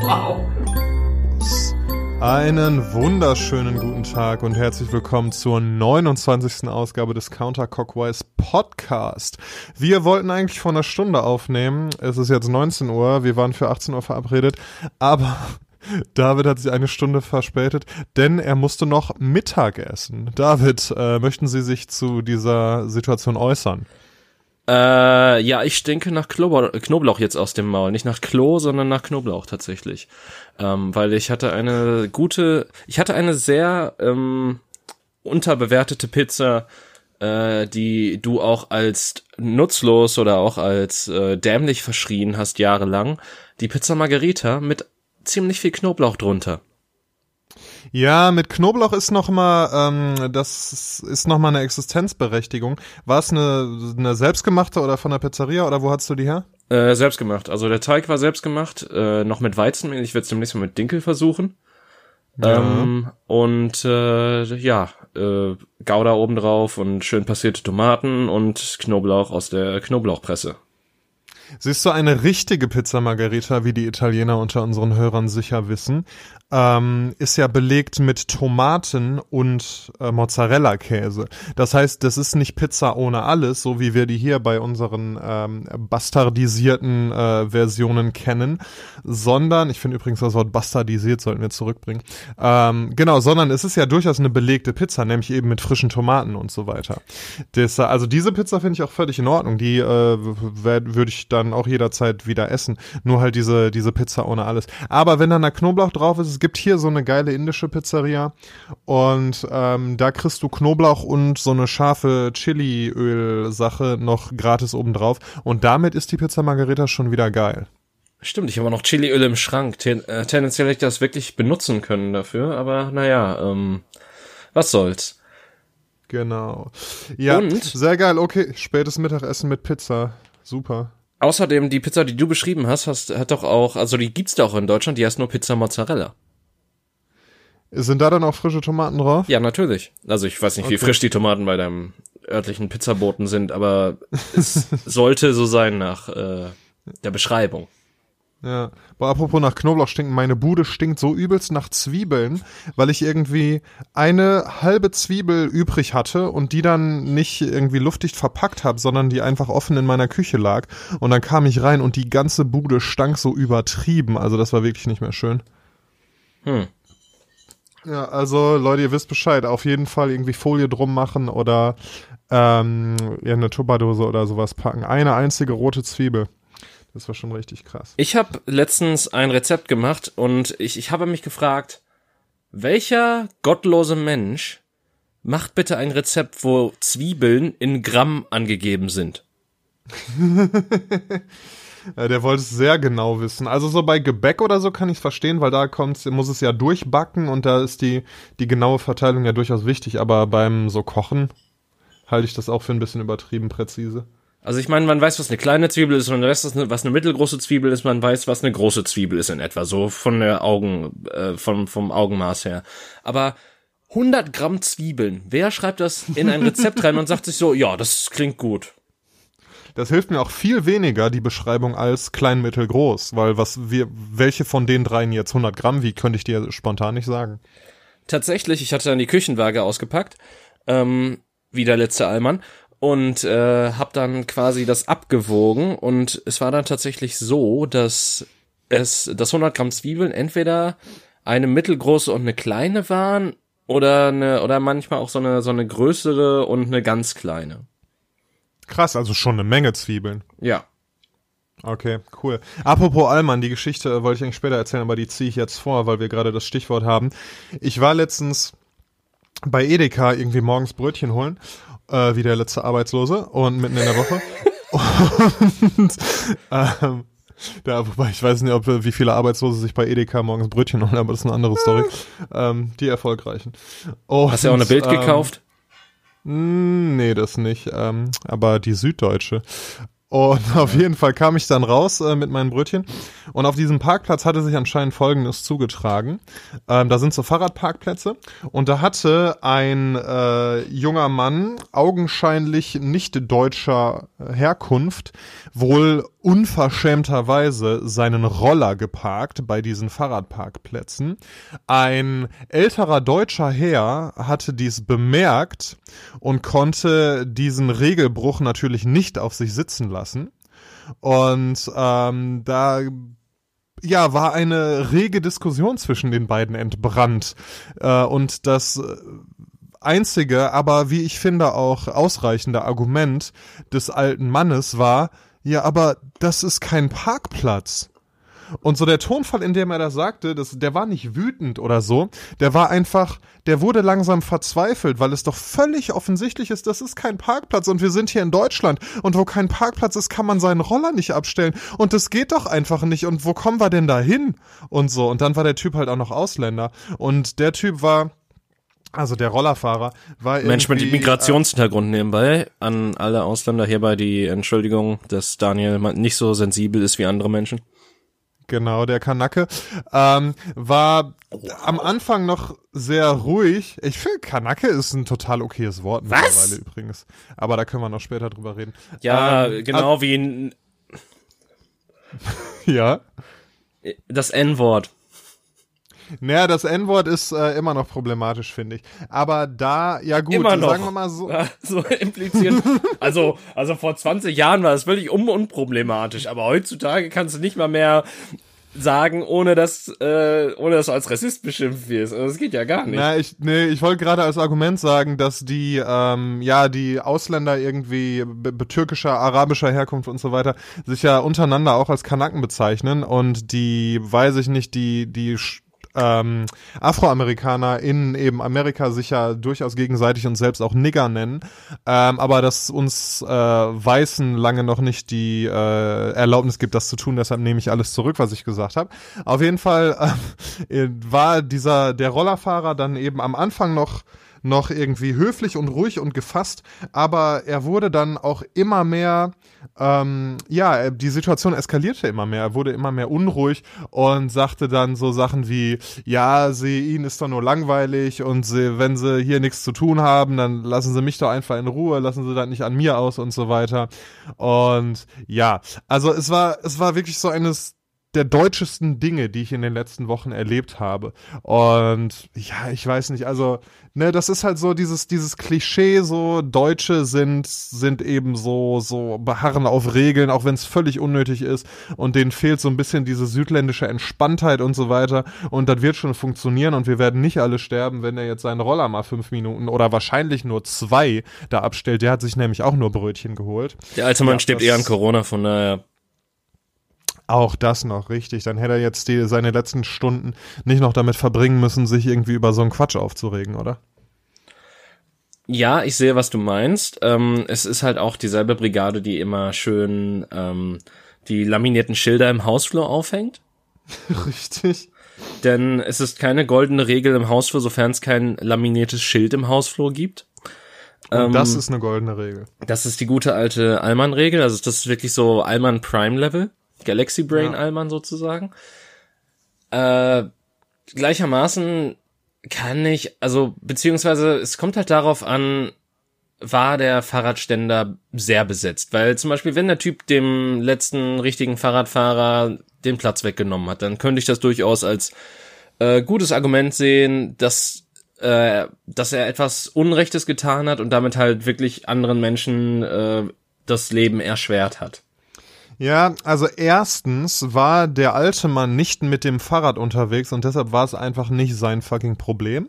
wow. Einen wunderschönen guten Tag und herzlich willkommen zur 29. Ausgabe des Counter Cockwise Podcast. Wir wollten eigentlich vor einer Stunde aufnehmen. Es ist jetzt 19 Uhr. Wir waren für 18 Uhr verabredet. Aber David hat sich eine Stunde verspätet, denn er musste noch Mittag essen. David, äh, möchten Sie sich zu dieser Situation äußern? Äh, ja, ich stinke nach Knoblauch, Knoblauch jetzt aus dem Maul. Nicht nach Klo, sondern nach Knoblauch tatsächlich. Ähm, weil ich hatte eine gute, ich hatte eine sehr ähm, unterbewertete Pizza, äh, die du auch als nutzlos oder auch als äh, dämlich verschrien hast jahrelang. Die Pizza Margherita mit ziemlich viel Knoblauch drunter. Ja, mit Knoblauch ist noch mal, ähm, das ist noch mal eine Existenzberechtigung. War es eine, eine selbstgemachte oder von der Pizzeria oder wo hast du die her? Äh, selbstgemacht. Also der Teig war selbstgemacht, äh, noch mit Weizenmehl. Ich werde es demnächst mal mit Dinkel versuchen. Ja. Ähm, und äh, ja, äh, Gouda obendrauf und schön passierte Tomaten und Knoblauch aus der Knoblauchpresse. Siehst du, eine richtige Pizza Margherita, wie die Italiener unter unseren Hörern sicher wissen, ähm, ist ja belegt mit Tomaten und äh, Mozzarella-Käse. Das heißt, das ist nicht Pizza ohne alles, so wie wir die hier bei unseren ähm, bastardisierten äh, Versionen kennen, sondern, ich finde übrigens das Wort bastardisiert sollten wir zurückbringen, ähm, genau, sondern es ist ja durchaus eine belegte Pizza, nämlich eben mit frischen Tomaten und so weiter. Das, also diese Pizza finde ich auch völlig in Ordnung, die äh, würde ich dann auch jederzeit wieder essen, nur halt diese, diese Pizza ohne alles. Aber wenn da Knoblauch drauf ist, gibt hier so eine geile indische Pizzeria und ähm, da kriegst du Knoblauch und so eine scharfe Chiliöl-Sache noch gratis obendrauf und damit ist die Pizza Margarita schon wieder geil. Stimmt, ich habe noch Chiliöl im Schrank. Ten, äh, tendenziell hätte ich das wirklich benutzen können dafür, aber naja, ähm, was soll's. Genau. Ja, und? sehr geil. Okay, spätes Mittagessen mit Pizza. Super. Außerdem, die Pizza, die du beschrieben hast, hast hat doch auch, also die gibt's doch in Deutschland, die heißt nur Pizza Mozzarella. Sind da dann auch frische Tomaten drauf? Ja, natürlich. Also ich weiß nicht, okay. wie frisch die Tomaten bei deinem örtlichen Pizzaboten sind, aber es sollte so sein nach äh, der Beschreibung. Ja, aber apropos nach Knoblauch stinken, meine Bude stinkt so übelst nach Zwiebeln, weil ich irgendwie eine halbe Zwiebel übrig hatte und die dann nicht irgendwie luftdicht verpackt habe, sondern die einfach offen in meiner Küche lag. Und dann kam ich rein und die ganze Bude stank so übertrieben. Also das war wirklich nicht mehr schön. Hm. Ja, also Leute, ihr wisst Bescheid. Auf jeden Fall irgendwie Folie drum machen oder ähm, ja, eine Tupperdose oder sowas packen. Eine einzige rote Zwiebel. Das war schon richtig krass. Ich habe letztens ein Rezept gemacht und ich, ich habe mich gefragt, welcher gottlose Mensch macht bitte ein Rezept, wo Zwiebeln in Gramm angegeben sind? Ja, der wollte es sehr genau wissen. Also so bei Gebäck oder so kann ich es verstehen, weil da kommt, muss es ja durchbacken und da ist die, die genaue Verteilung ja durchaus wichtig. Aber beim so Kochen halte ich das auch für ein bisschen übertrieben präzise. Also ich meine, man weiß, was eine kleine Zwiebel ist, man weiß, was eine, was eine mittelgroße Zwiebel ist, man weiß, was eine große Zwiebel ist in etwa, so von der Augen, äh, vom, vom Augenmaß her. Aber 100 Gramm Zwiebeln, wer schreibt das in ein Rezept rein und sagt sich so, ja, das klingt gut. Das hilft mir auch viel weniger, die Beschreibung, als klein, mittel, groß. Weil was wir, welche von den dreien jetzt 100 Gramm wie könnte ich dir spontan nicht sagen. Tatsächlich, ich hatte dann die Küchenwaage ausgepackt, ähm, wie der letzte Allmann, und äh, habe dann quasi das abgewogen. Und es war dann tatsächlich so, dass es, das 100 Gramm Zwiebeln entweder eine mittelgroße und eine kleine waren oder eine oder manchmal auch so eine so eine größere und eine ganz kleine. Krass, also schon eine Menge Zwiebeln. Ja. Okay, cool. Apropos Allmann, die Geschichte wollte ich eigentlich später erzählen, aber die ziehe ich jetzt vor, weil wir gerade das Stichwort haben. Ich war letztens bei Edeka irgendwie morgens Brötchen holen, äh, wie der letzte Arbeitslose und mitten in der Woche. und ähm, da, wobei ich weiß nicht, ob wie viele Arbeitslose sich bei Edeka morgens Brötchen holen, aber das ist eine andere Story. ähm, die erfolgreichen. Und, Hast du auch eine Bild ähm, gekauft? Hm, nee, das nicht. Ähm, aber die Süddeutsche. Und auf jeden Fall kam ich dann raus äh, mit meinen Brötchen. Und auf diesem Parkplatz hatte sich anscheinend Folgendes zugetragen. Ähm, da sind so Fahrradparkplätze. Und da hatte ein äh, junger Mann, augenscheinlich nicht deutscher Herkunft, wohl unverschämterweise seinen Roller geparkt bei diesen Fahrradparkplätzen. Ein älterer deutscher Herr hatte dies bemerkt und konnte diesen Regelbruch natürlich nicht auf sich sitzen lassen. Und ähm, da ja, war eine rege Diskussion zwischen den beiden entbrannt. Äh, und das einzige, aber wie ich finde auch ausreichende Argument des alten Mannes war, ja, aber das ist kein Parkplatz. Und so der Tonfall, in dem er das sagte, das, der war nicht wütend oder so, der war einfach, der wurde langsam verzweifelt, weil es doch völlig offensichtlich ist, das ist kein Parkplatz und wir sind hier in Deutschland und wo kein Parkplatz ist, kann man seinen Roller nicht abstellen und das geht doch einfach nicht und wo kommen wir denn da hin? Und so. Und dann war der Typ halt auch noch Ausländer und der Typ war, also der Rollerfahrer war Mensch mit Migrationshintergrund nebenbei. An alle Ausländer hierbei die Entschuldigung, dass Daniel nicht so sensibel ist wie andere Menschen. Genau, der Kanacke. Ähm, war am Anfang noch sehr ruhig. Ich finde, Kanacke ist ein total okayes Wort Was? mittlerweile übrigens. Aber da können wir noch später drüber reden. Ja, ähm, genau wie ein. ja. Das N-Wort. Naja, das N-Wort ist äh, immer noch problematisch, finde ich. Aber da, ja gut, immer noch. sagen wir mal so. so impliziert. also, also vor 20 Jahren war das völlig un unproblematisch, aber heutzutage kannst du nicht mal mehr sagen, ohne dass, äh, ohne dass du als Rassist beschimpft wirst. Also, das geht ja gar nicht. Na, ich, nee, ich wollte gerade als Argument sagen, dass die, ähm, ja, die Ausländer irgendwie türkischer, arabischer Herkunft und so weiter sich ja untereinander auch als Kanaken bezeichnen und die, weiß ich nicht, die, die ähm, Afroamerikaner in eben Amerika sich ja durchaus gegenseitig und selbst auch Nigger nennen, ähm, aber dass uns äh, Weißen lange noch nicht die äh, Erlaubnis gibt, das zu tun. Deshalb nehme ich alles zurück, was ich gesagt habe. Auf jeden Fall äh, war dieser der Rollerfahrer dann eben am Anfang noch noch irgendwie höflich und ruhig und gefasst, aber er wurde dann auch immer mehr, ähm, ja, die Situation eskalierte immer mehr, er wurde immer mehr unruhig und sagte dann so Sachen wie, ja, sie, ihnen ist doch nur langweilig und sie, wenn sie hier nichts zu tun haben, dann lassen sie mich doch einfach in Ruhe, lassen sie das nicht an mir aus und so weiter. Und ja, also es war, es war wirklich so eines der deutschesten Dinge, die ich in den letzten Wochen erlebt habe. Und ja, ich weiß nicht, also, ne, das ist halt so dieses, dieses Klischee, so, Deutsche sind, sind eben so, so beharren auf Regeln, auch wenn es völlig unnötig ist. Und denen fehlt so ein bisschen diese südländische Entspanntheit und so weiter. Und das wird schon funktionieren und wir werden nicht alle sterben, wenn er jetzt seinen Roller mal fünf Minuten oder wahrscheinlich nur zwei da abstellt. Der hat sich nämlich auch nur Brötchen geholt. Der alte Mann ja, stirbt eher an Corona, von daher. Auch das noch, richtig. Dann hätte er jetzt die, seine letzten Stunden nicht noch damit verbringen müssen, sich irgendwie über so einen Quatsch aufzuregen, oder? Ja, ich sehe, was du meinst. Ähm, es ist halt auch dieselbe Brigade, die immer schön ähm, die laminierten Schilder im Hausflur aufhängt. Richtig. Denn es ist keine goldene Regel im Hausflur, sofern es kein laminiertes Schild im Hausflur gibt. Ähm, das ist eine goldene Regel. Das ist die gute alte Allmann-Regel. Also das ist wirklich so Allmann Prime Level. Galaxy Brain ja. Allmann sozusagen. Äh, gleichermaßen kann ich, also beziehungsweise es kommt halt darauf an, war der Fahrradständer sehr besetzt. Weil zum Beispiel, wenn der Typ dem letzten richtigen Fahrradfahrer den Platz weggenommen hat, dann könnte ich das durchaus als äh, gutes Argument sehen, dass, äh, dass er etwas Unrechtes getan hat und damit halt wirklich anderen Menschen äh, das Leben erschwert hat. Ja, also erstens war der alte Mann nicht mit dem Fahrrad unterwegs und deshalb war es einfach nicht sein fucking Problem.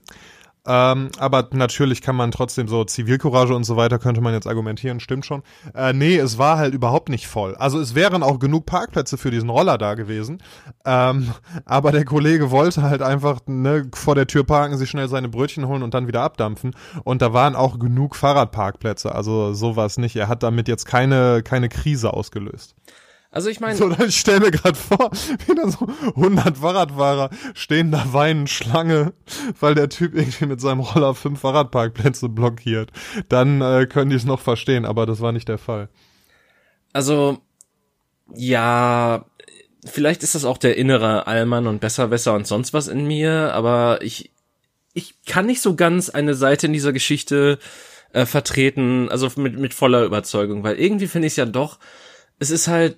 Ähm, aber natürlich kann man trotzdem so Zivilcourage und so weiter könnte man jetzt argumentieren, stimmt schon. Äh, nee, es war halt überhaupt nicht voll. Also es wären auch genug Parkplätze für diesen Roller da gewesen. Ähm, aber der Kollege wollte halt einfach ne, vor der Tür parken, sich schnell seine Brötchen holen und dann wieder abdampfen. Und da waren auch genug Fahrradparkplätze. Also sowas nicht. Er hat damit jetzt keine, keine Krise ausgelöst. Also ich meine. So, dann stell mir gerade vor, wie da so 100 Fahrradfahrer stehen da weinen Schlange, weil der Typ irgendwie mit seinem Roller fünf Fahrradparkplätze blockiert. Dann äh, könnte ich es noch verstehen, aber das war nicht der Fall. Also, ja, vielleicht ist das auch der innere Allmann und Besserwisser und sonst was in mir, aber ich, ich kann nicht so ganz eine Seite in dieser Geschichte äh, vertreten, also mit, mit voller Überzeugung, weil irgendwie finde ich es ja doch, es ist halt,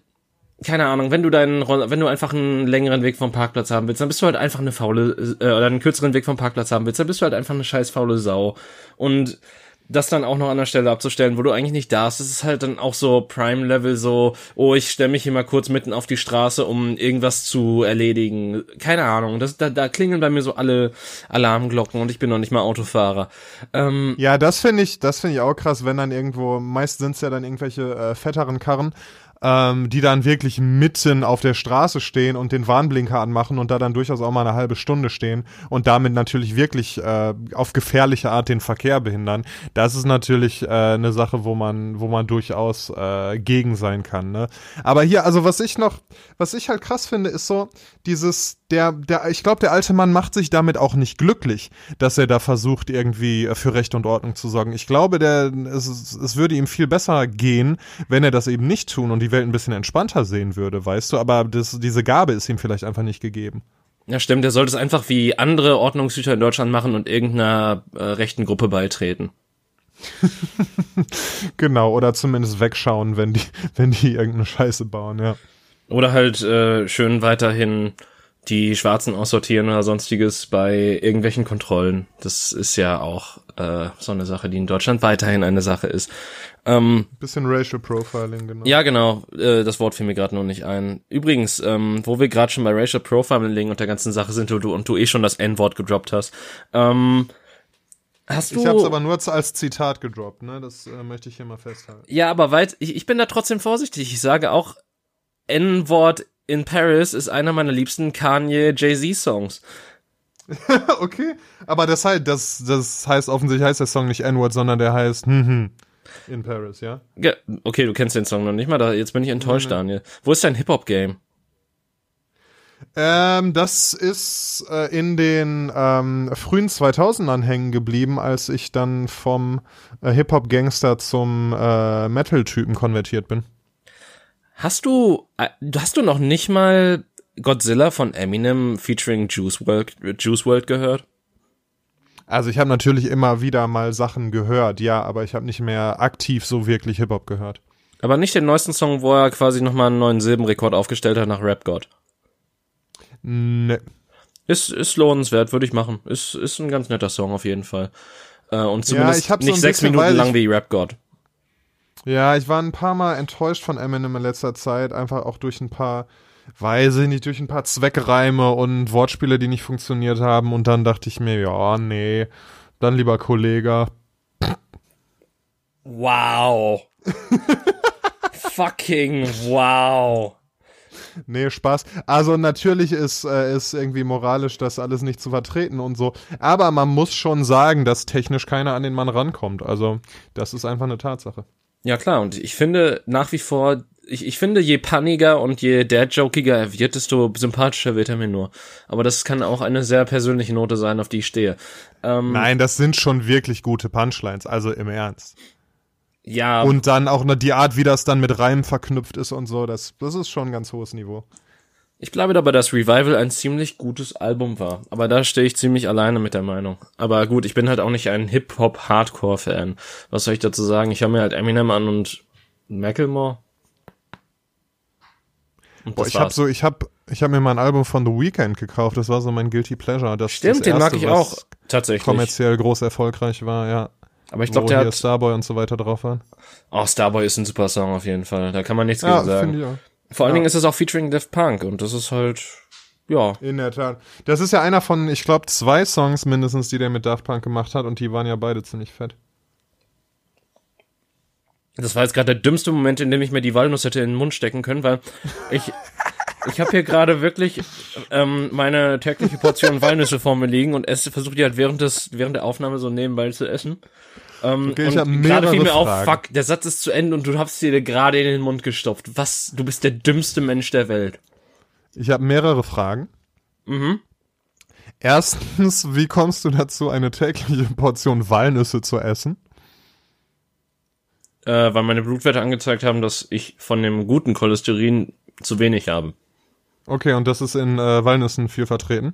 keine Ahnung, wenn du deinen, wenn du einfach einen längeren Weg vom Parkplatz haben willst, dann bist du halt einfach eine faule, äh, oder einen kürzeren Weg vom Parkplatz haben willst, dann bist du halt einfach eine scheiß faule Sau. Und das dann auch noch an der Stelle abzustellen, wo du eigentlich nicht darfst, das ist halt dann auch so Prime-Level, so, oh, ich stelle mich hier mal kurz mitten auf die Straße, um irgendwas zu erledigen. Keine Ahnung, das, da, da klingeln bei mir so alle Alarmglocken und ich bin noch nicht mal Autofahrer. Ähm, ja, das finde ich, das finde ich auch krass, wenn dann irgendwo, meist sind es ja dann irgendwelche äh, fetteren Karren, ähm, die dann wirklich mitten auf der Straße stehen und den Warnblinker anmachen und da dann durchaus auch mal eine halbe Stunde stehen und damit natürlich wirklich äh, auf gefährliche Art den Verkehr behindern. Das ist natürlich äh, eine Sache, wo man, wo man durchaus äh, gegen sein kann. Ne? Aber hier, also was ich noch, was ich halt krass finde, ist so dieses, der, der, ich glaube, der alte Mann macht sich damit auch nicht glücklich, dass er da versucht, irgendwie für Recht und Ordnung zu sorgen. Ich glaube, der, es, es würde ihm viel besser gehen, wenn er das eben nicht tun und die Welt ein bisschen entspannter sehen würde, weißt du, aber das, diese Gabe ist ihm vielleicht einfach nicht gegeben. Ja, stimmt, der sollte es einfach wie andere Ordnungshüter in Deutschland machen und irgendeiner äh, rechten Gruppe beitreten. genau, oder zumindest wegschauen, wenn die, wenn die irgendeine Scheiße bauen, ja. Oder halt äh, schön weiterhin die Schwarzen aussortieren oder sonstiges bei irgendwelchen Kontrollen. Das ist ja auch äh, so eine Sache, die in Deutschland weiterhin eine Sache ist. Ähm, Bisschen Racial Profiling, genau. Ja, genau. Äh, das Wort fiel mir gerade noch nicht ein. Übrigens, ähm, wo wir gerade schon bei Racial Profiling und der ganzen Sache sind du, du und du eh schon das N-Wort gedroppt hast. Ähm, Hast du, ich habe es aber nur als Zitat gedroppt, ne? Das äh, möchte ich hier mal festhalten. Ja, aber weit, ich, ich bin da trotzdem vorsichtig. Ich sage auch N-Wort in Paris ist einer meiner liebsten Kanye Jay-Z Songs. okay, aber das heißt, das, das heißt offensichtlich heißt der Song nicht N-Word, sondern der heißt hm, hm, in Paris, ja? ja? Okay, du kennst den Song noch nicht mal, da, jetzt bin ich enttäuscht, mhm. Daniel. Wo ist dein Hip-Hop-Game? Ähm, das ist äh, in den ähm, frühen 2000ern hängen geblieben, als ich dann vom äh, Hip-Hop-Gangster zum äh, Metal-Typen konvertiert bin. Hast du, äh, hast du noch nicht mal Godzilla von Eminem featuring Juice World, Juice World gehört? Also ich habe natürlich immer wieder mal Sachen gehört, ja, aber ich habe nicht mehr aktiv so wirklich Hip-Hop gehört. Aber nicht den neuesten Song, wo er quasi nochmal einen neuen Silbenrekord aufgestellt hat nach Rap God. Ne. Ist, ist lohnenswert, würde ich machen. Ist, ist ein ganz netter Song auf jeden Fall. Äh, und zumindest ja, nicht so sechs Minuten lang wie Rap God. Ja, ich war ein paar Mal enttäuscht von Eminem in letzter Zeit, einfach auch durch ein paar, weiß ich nicht, durch ein paar Zweckreime und Wortspiele, die nicht funktioniert haben. Und dann dachte ich mir, ja, nee, dann lieber Kollege. Wow. Fucking wow. Nee, Spaß. Also natürlich ist, äh, ist irgendwie moralisch das alles nicht zu vertreten und so. Aber man muss schon sagen, dass technisch keiner an den Mann rankommt. Also das ist einfach eine Tatsache. Ja klar, und ich finde nach wie vor, ich, ich finde, je panniger und je dad-jokiger er wird, desto sympathischer wird er mir nur. Aber das kann auch eine sehr persönliche Note sein, auf die ich stehe. Ähm, Nein, das sind schon wirklich gute Punchlines, also im Ernst. Ja. Und dann auch die Art, wie das dann mit Reimen verknüpft ist und so, das, das ist schon ein ganz hohes Niveau. Ich glaube dabei, dass Revival ein ziemlich gutes Album war. Aber da stehe ich ziemlich alleine mit der Meinung. Aber gut, ich bin halt auch nicht ein Hip-Hop-Hardcore-Fan. Was soll ich dazu sagen? Ich höre mir halt Eminem an und Macklemore. Und Boah, ich habe so, ich habe, ich habe mir mal ein Album von The Weeknd gekauft. Das war so mein guilty pleasure. Das Stimmt, das den mag ich auch tatsächlich. Kommerziell groß erfolgreich war, ja. Aber ich glaube, der hat Starboy und so weiter drauf waren. Oh, Starboy ist ein super Song auf jeden Fall. Da kann man nichts ja, gegen sagen. Ich auch. Vor allen ja. Dingen ist es auch featuring Daft Punk und das ist halt, ja. In der Tat. Das ist ja einer von, ich glaube, zwei Songs mindestens, die der mit Daft Punk gemacht hat und die waren ja beide ziemlich fett. Das war jetzt gerade der dümmste Moment, in dem ich mir die Walnuss hätte in den Mund stecken können, weil ich ich habe hier gerade wirklich ähm, meine tägliche Portion Walnüsse vor mir liegen und esse versuche die halt während des während der Aufnahme so nebenbei zu essen. Ähm, okay, ich und gerade fiel mir Fragen. auf, fuck, der Satz ist zu Ende und du hast dir gerade in den Mund gestopft. Was? Du bist der dümmste Mensch der Welt. Ich habe mehrere Fragen. Mhm. Erstens, wie kommst du dazu, eine tägliche Portion Walnüsse zu essen? äh, weil meine Blutwerte angezeigt haben, dass ich von dem guten Cholesterin zu wenig habe. Okay, und das ist in äh, Walnüssen viel vertreten?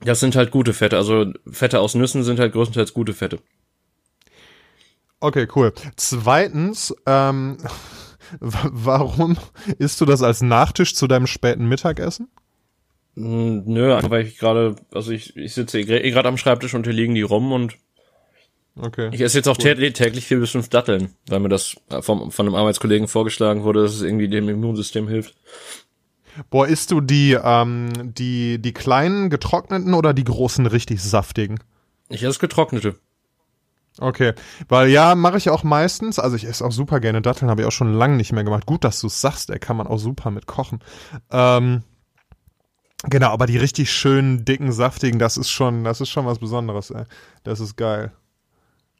Das sind halt gute Fette. Also Fette aus Nüssen sind halt größtenteils gute Fette. Okay, cool. Zweitens, ähm, warum isst du das als Nachtisch zu deinem späten Mittagessen? Hm, nö, weil ich gerade, also ich, ich sitze eh gerade am Schreibtisch und hier liegen die rum und okay. ich esse jetzt auch cool. täglich vier bis fünf Datteln, weil mir das vom, von einem Arbeitskollegen vorgeschlagen wurde, dass es irgendwie dem Immunsystem hilft. Boah, isst du die, ähm, die, die kleinen getrockneten oder die großen richtig saftigen? Ich esse getrocknete. Okay, weil ja, mache ich auch meistens. Also ich esse auch super gerne Datteln, habe ich auch schon lange nicht mehr gemacht. Gut, dass du es sagst, ey, kann man auch super mit kochen. Ähm, genau, aber die richtig schönen, dicken, saftigen, das ist schon, das ist schon was Besonderes, ey. Das ist geil.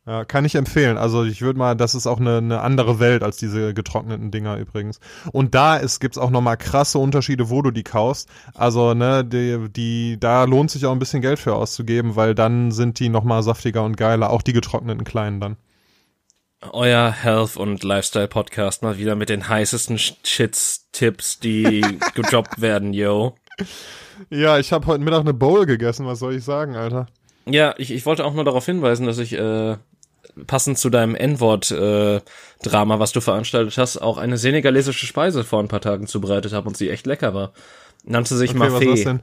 Ja, kann ich empfehlen. Also ich würde mal, das ist auch eine, eine andere Welt als diese getrockneten Dinger übrigens. Und da ist, gibt's auch nochmal krasse Unterschiede, wo du die kaufst. Also, ne, die, die, da lohnt sich auch ein bisschen Geld für auszugeben, weil dann sind die nochmal saftiger und geiler, auch die getrockneten kleinen dann. Euer Health- und Lifestyle-Podcast mal wieder mit den heißesten Shits, Tipps, die gedroppt werden, yo. Ja, ich habe heute Mittag eine Bowl gegessen, was soll ich sagen, Alter? Ja, ich, ich wollte auch nur darauf hinweisen, dass ich äh, passend zu deinem N-Wort-Drama, äh, was du veranstaltet hast, auch eine senegalesische Speise vor ein paar Tagen zubereitet habe und sie echt lecker war. Nannte sich okay, Mafé. Was ist denn?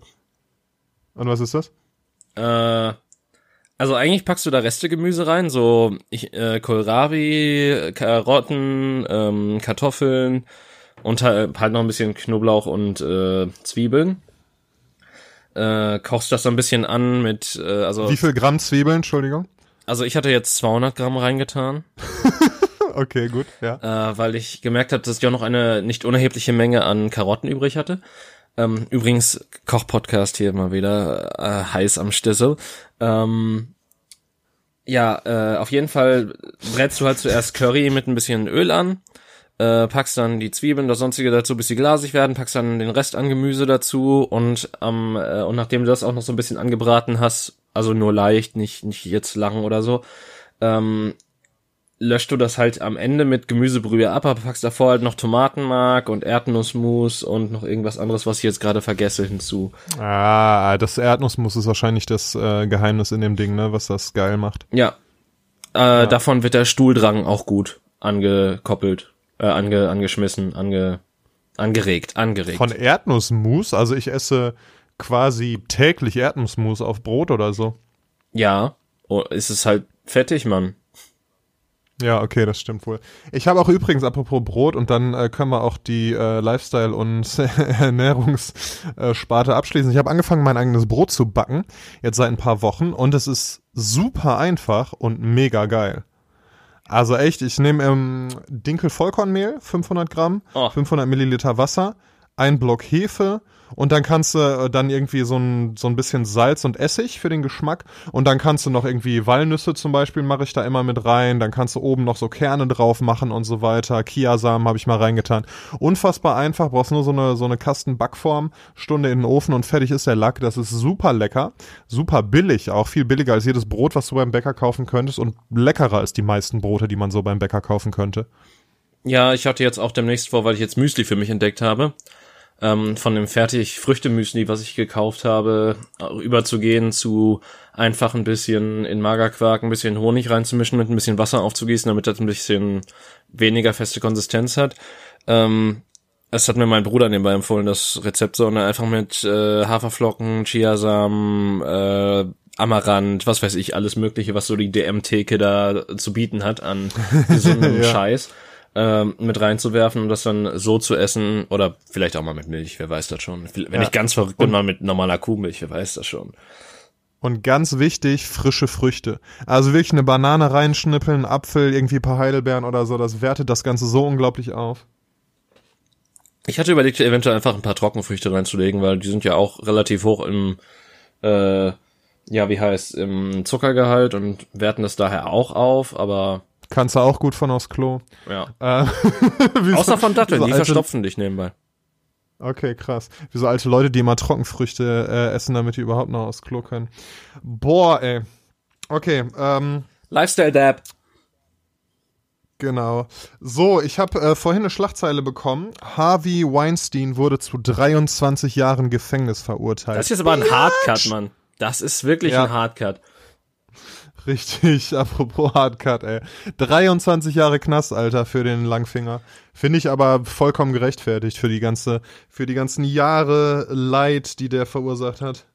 Und was ist das? Äh, also eigentlich packst du da Restegemüse rein, so ich, äh, Kohlrabi, Karotten, ähm, Kartoffeln und halt, halt noch ein bisschen Knoblauch und äh, Zwiebeln. Äh, kochst das so ein bisschen an mit, äh, also. Wie viel Gramm Zwiebeln, Entschuldigung? Also ich hatte jetzt 200 Gramm reingetan. okay, gut, ja. Äh, weil ich gemerkt habe, dass ich auch noch eine nicht unerhebliche Menge an Karotten übrig hatte. Ähm, übrigens, Koch-Podcast hier mal wieder, äh, heiß am Stissel. Ähm, ja, äh, auf jeden Fall brätst du halt zuerst Curry mit ein bisschen Öl an, äh, packst dann die Zwiebeln, das sonstige dazu, bis sie glasig werden, packst dann den Rest an Gemüse dazu und, ähm, äh, und nachdem du das auch noch so ein bisschen angebraten hast, also nur leicht, nicht, nicht jetzt lang oder so, ähm, löscht du das halt am Ende mit Gemüsebrühe ab, aber packst davor halt noch Tomatenmark und Erdnussmus und noch irgendwas anderes, was ich jetzt gerade vergesse, hinzu. Ah, das Erdnussmus ist wahrscheinlich das äh, Geheimnis in dem Ding, ne, was das geil macht. Ja. Äh, ja. Davon wird der Stuhldrang auch gut angekoppelt, äh, ange, angeschmissen, ange, angeregt, angeregt. Von Erdnussmus, also ich esse quasi täglich Erdnussmus auf Brot oder so. Ja, oh, ist es halt fettig, Mann. Ja, okay, das stimmt wohl. Ich habe auch übrigens, apropos Brot, und dann äh, können wir auch die äh, Lifestyle- und Ernährungssparte abschließen. Ich habe angefangen, mein eigenes Brot zu backen, jetzt seit ein paar Wochen, und es ist super einfach und mega geil. Also echt, ich nehme ähm, Dinkel-Vollkornmehl, 500 Gramm, oh. 500 Milliliter Wasser, ein Block Hefe, und dann kannst du äh, dann irgendwie so ein, so ein bisschen Salz und Essig für den Geschmack. Und dann kannst du noch irgendwie Walnüsse zum Beispiel mache ich da immer mit rein, dann kannst du oben noch so Kerne drauf machen und so weiter, Kiasamen habe ich mal reingetan. Unfassbar einfach, brauchst nur so eine, so eine Kasten Backform, Stunde in den Ofen und fertig ist der Lack, das ist super lecker, super billig, auch viel billiger als jedes Brot, was du beim Bäcker kaufen könntest und leckerer als die meisten Brote, die man so beim Bäcker kaufen könnte. Ja, ich hatte jetzt auch demnächst vor, weil ich jetzt Müsli für mich entdeckt habe, ähm, von dem fertig Früchtemüsli, was ich gekauft habe, überzugehen zu einfach ein bisschen in Magerquark ein bisschen Honig reinzumischen mit ein bisschen Wasser aufzugießen, damit das ein bisschen weniger feste Konsistenz hat. Ähm, es hat mir mein Bruder nebenbei empfohlen, das Rezept so, und einfach mit äh, Haferflocken, Chiasamen, äh, Amaranth, was weiß ich, alles mögliche, was so die DM-Theke da zu bieten hat an gesundem ja. Scheiß ähm, mit reinzuwerfen und das dann so zu essen oder vielleicht auch mal mit Milch, wer weiß das schon. Wenn ja. ich ganz verrückt bin, mal mit normaler Kuhmilch, wer weiß das schon. Und ganz wichtig, frische Früchte. Also wirklich eine Banane reinschnippeln, Apfel, irgendwie ein paar Heidelbeeren oder so, das wertet das Ganze so unglaublich auf. Ich hatte überlegt, eventuell einfach ein paar Trockenfrüchte reinzulegen, weil die sind ja auch relativ hoch im, äh, ja, wie heißt, im Zuckergehalt und werten das daher auch auf, aber Kannst du auch gut von aufs Klo. Ja. Äh, Außer von Datteln, so die verstopfen dich nebenbei. Okay, krass. Wie so alte Leute, die immer Trockenfrüchte äh, essen, damit die überhaupt noch aufs Klo können. Boah, ey. Okay, ähm. Lifestyle Dab. Genau. So, ich habe äh, vorhin eine Schlagzeile bekommen. Harvey Weinstein wurde zu 23 Jahren Gefängnis verurteilt. Das ist jetzt aber ein Hardcut, Mann. Das ist wirklich Ja. ein Hardcut. Richtig, apropos Hardcut, ey. 23 Jahre Knast, Alter, für den Langfinger. Finde ich aber vollkommen gerechtfertigt für die ganze, für die ganzen Jahre Leid, die der verursacht hat.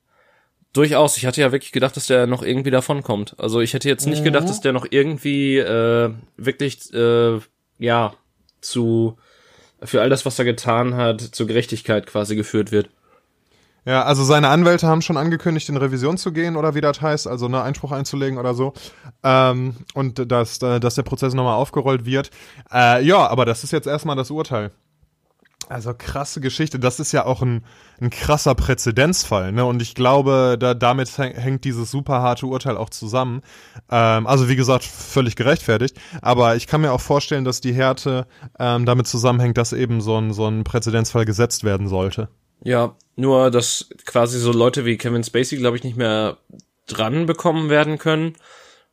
Durchaus. Ich hatte ja wirklich gedacht, dass der noch irgendwie davonkommt. Also ich hätte jetzt nicht gedacht, dass der noch irgendwie äh, wirklich äh, ja zu für all das, was er getan hat, zur Gerechtigkeit quasi geführt wird. Ja, also seine Anwälte haben schon angekündigt, in Revision zu gehen oder wie das heißt, also ne Einspruch einzulegen oder so. Ähm, und dass, äh, dass der Prozess nochmal aufgerollt wird. Äh, ja, aber das ist jetzt erstmal das Urteil. Also krasse Geschichte. Das ist ja auch ein, ein krasser Präzedenzfall, ne? Und ich glaube, da, damit häng- hängt dieses super harte Urteil auch zusammen. Ähm, also wie gesagt, völlig gerechtfertigt. Aber ich kann mir auch vorstellen, dass die Härte ähm, damit zusammenhängt, dass eben so ein, so ein Präzedenzfall gesetzt werden sollte. Ja, nur dass quasi so Leute wie Kevin Spacey, glaube ich, nicht mehr dran bekommen werden können,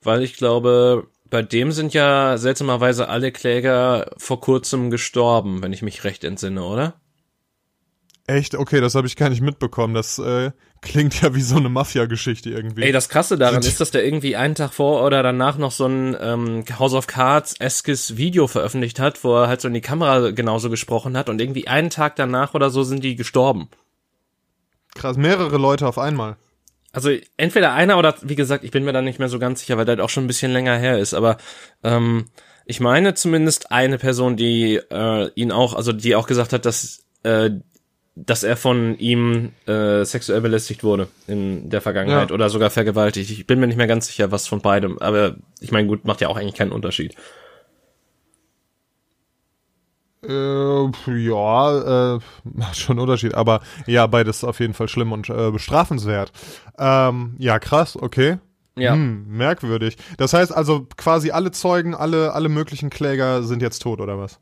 weil ich glaube, bei dem sind ja seltsamerweise alle Kläger vor kurzem gestorben, wenn ich mich recht entsinne, oder? Echt? Okay, das habe ich gar nicht mitbekommen. Das äh, klingt ja wie so eine Mafia-Geschichte irgendwie. Ey, das Krasse daran ist, dass der irgendwie einen Tag vor oder danach noch so ein ähm, House of Cards-eskes Video veröffentlicht hat, wo er halt so in die Kamera genauso gesprochen hat und irgendwie einen Tag danach oder so sind die gestorben. Krass, mehrere Leute auf einmal. Also entweder einer oder, wie gesagt, ich bin mir da nicht mehr so ganz sicher, weil das auch schon ein bisschen länger her ist, aber ähm, ich meine zumindest eine Person, die äh, ihn auch, also die auch gesagt hat, dass äh, dass er von ihm äh, sexuell belästigt wurde in der Vergangenheit Ja. oder sogar vergewaltigt. Ich bin mir nicht mehr ganz sicher, was von beidem, aber ich meine, gut, macht ja auch eigentlich keinen Unterschied. Äh, ja, äh, macht schon einen Unterschied, aber ja, beides auf jeden Fall schlimm und äh, bestrafenswert. Ähm, ja, krass, okay. Ja. Hm, merkwürdig. Das heißt also quasi alle Zeugen, alle, alle möglichen Kläger sind jetzt tot, oder was?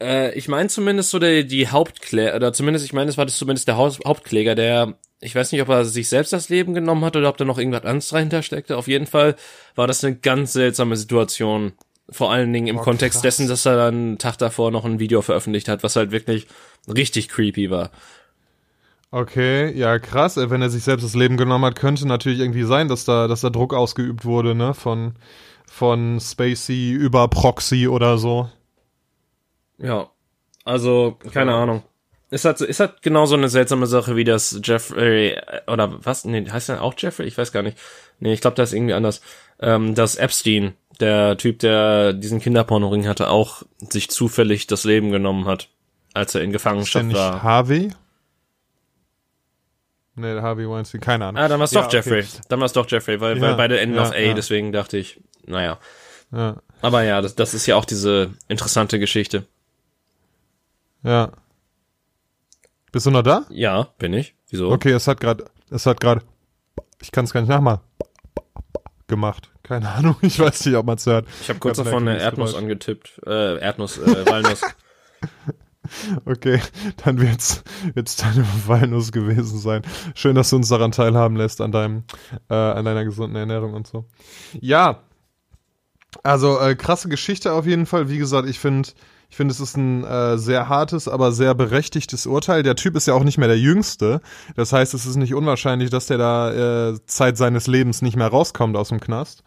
Äh, ich meine zumindest so der, die Hauptkläger, oder zumindest, ich meine, es war das zumindest der Haus Hauptkläger, der, ich weiß nicht, ob er sich selbst das Leben genommen hat oder ob da noch irgendwas anderes dahinter steckte. Auf jeden Fall war das eine ganz seltsame Situation. Vor allen Dingen im Oh, Kontext krass. dessen, dass er dann einen Tag davor noch ein Video veröffentlicht hat, was halt wirklich richtig creepy war. Okay, ja, krass. Äh, Wenn er sich selbst das Leben genommen hat, könnte natürlich irgendwie sein, dass da, dass da Druck ausgeübt wurde, ne, von, von Spacey über Proxy oder so. Ja. Also, keine Ahnung. Ist halt, ist halt genau so eine seltsame Sache wie das Jeffrey, äh, oder was? Nee, heißt der auch Jeffrey? Ich weiß gar nicht. Nee, ich glaube, das ist irgendwie anders. Ähm, das Epstein, der Typ, der diesen Kinderpornoring hatte, auch sich zufällig das Leben genommen hat, als er in Ist der Gefangenschaft war. Harvey? Nee, der Harvey Weinstein, keine Ahnung. Ah, dann war's Ja, doch okay. Jeffrey. Dann war's doch Jeffrey, weil, Ja, weil beide enden ja, auf A, ja. deswegen dachte ich, naja. Ja, Aber ja, das, das ist ja auch diese interessante Geschichte. Ja. Bist du noch da? Ja, bin ich. Wieso? Okay, es hat gerade, es hat gerade, ich kann es gar nicht nachmachen, gemacht. Keine Ahnung, ich weiß nicht, ob man es hört. Ich habe kurz davon eine Erdnuss Geräusch. angetippt. Äh, Erdnuss, äh, Walnuss. Okay, dann wird's wird's deine Walnuss gewesen sein. Schön, dass du uns daran teilhaben lässt an deinem äh, an deiner gesunden Ernährung und so. Ja, also äh, krasse Geschichte auf jeden Fall. Wie gesagt, ich finde ich finde es ist ein äh, sehr hartes, aber sehr berechtigtes Urteil. Der Typ ist ja auch nicht mehr der Jüngste. Das heißt, es ist nicht unwahrscheinlich, dass der da äh, Zeit seines Lebens nicht mehr rauskommt aus dem Knast.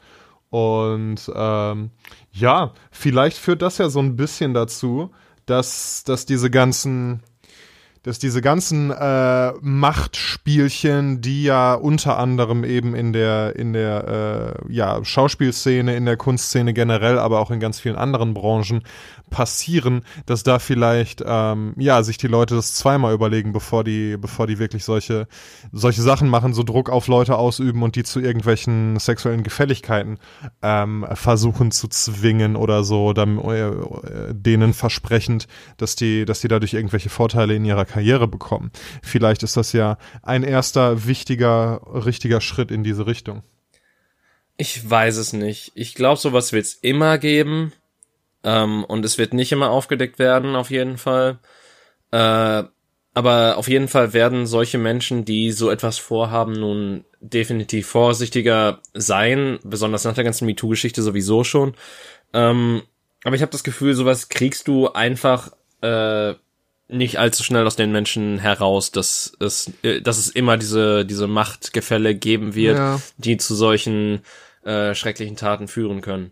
Und ähm, ja, vielleicht führt das ja so ein bisschen dazu, dass, dass diese ganzen, dass diese ganzen äh, Machtspielchen, die ja unter anderem eben in der, in der äh, ja, Schauspielszene, in der Kunstszene generell, aber auch in ganz vielen anderen Branchen passieren, dass da vielleicht ähm, ja sich die Leute das zweimal überlegen, bevor die, bevor die wirklich solche, solche Sachen machen, so Druck auf Leute ausüben und die zu irgendwelchen sexuellen Gefälligkeiten ähm, versuchen zu zwingen oder so, dann, äh, denen versprechend, dass die, dass die dadurch irgendwelche Vorteile in ihrer Karriere bekommen. Vielleicht ist das ja ein erster wichtiger, richtiger Schritt in diese Richtung. Ich weiß es nicht. Ich glaube, sowas wird's immer geben. Ähm, und es wird nicht immer aufgedeckt werden, auf jeden Fall. Äh, aber auf jeden Fall werden solche Menschen, die so etwas vorhaben, nun definitiv vorsichtiger sein, besonders nach der ganzen MeToo-Geschichte sowieso schon. Ähm, aber ich habe das Gefühl, sowas kriegst du einfach äh, nicht allzu schnell aus den Menschen heraus, dass es, äh, dass es immer diese, diese Machtgefälle geben wird, ja. die zu solchen äh, schrecklichen Taten führen können.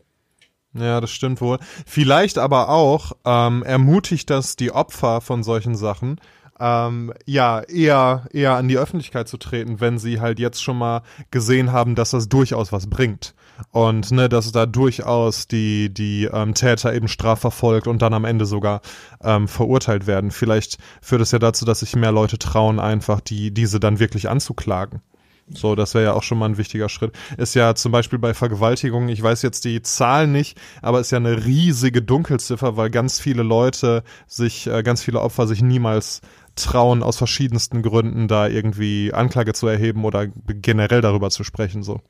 Ja, das stimmt wohl. Vielleicht aber auch ähm, ermutigt das die Opfer von solchen Sachen, ähm, ja, eher, eher an die Öffentlichkeit zu treten, wenn sie halt jetzt schon mal gesehen haben, dass das durchaus was bringt. Und ne, dass da durchaus die, die ähm, Täter eben strafverfolgt und dann am Ende sogar ähm, verurteilt werden. Vielleicht führt es ja dazu, dass sich mehr Leute trauen, einfach die, diese dann wirklich anzuklagen. So, das wäre ja auch schon mal ein wichtiger Schritt. Ist ja zum Beispiel bei Vergewaltigungen, ich weiß jetzt die Zahl nicht, aber ist ja eine riesige Dunkelziffer, weil ganz viele Leute sich, äh, ganz viele Opfer sich niemals trauen, aus verschiedensten Gründen da irgendwie Anklage zu erheben oder generell darüber zu sprechen, so.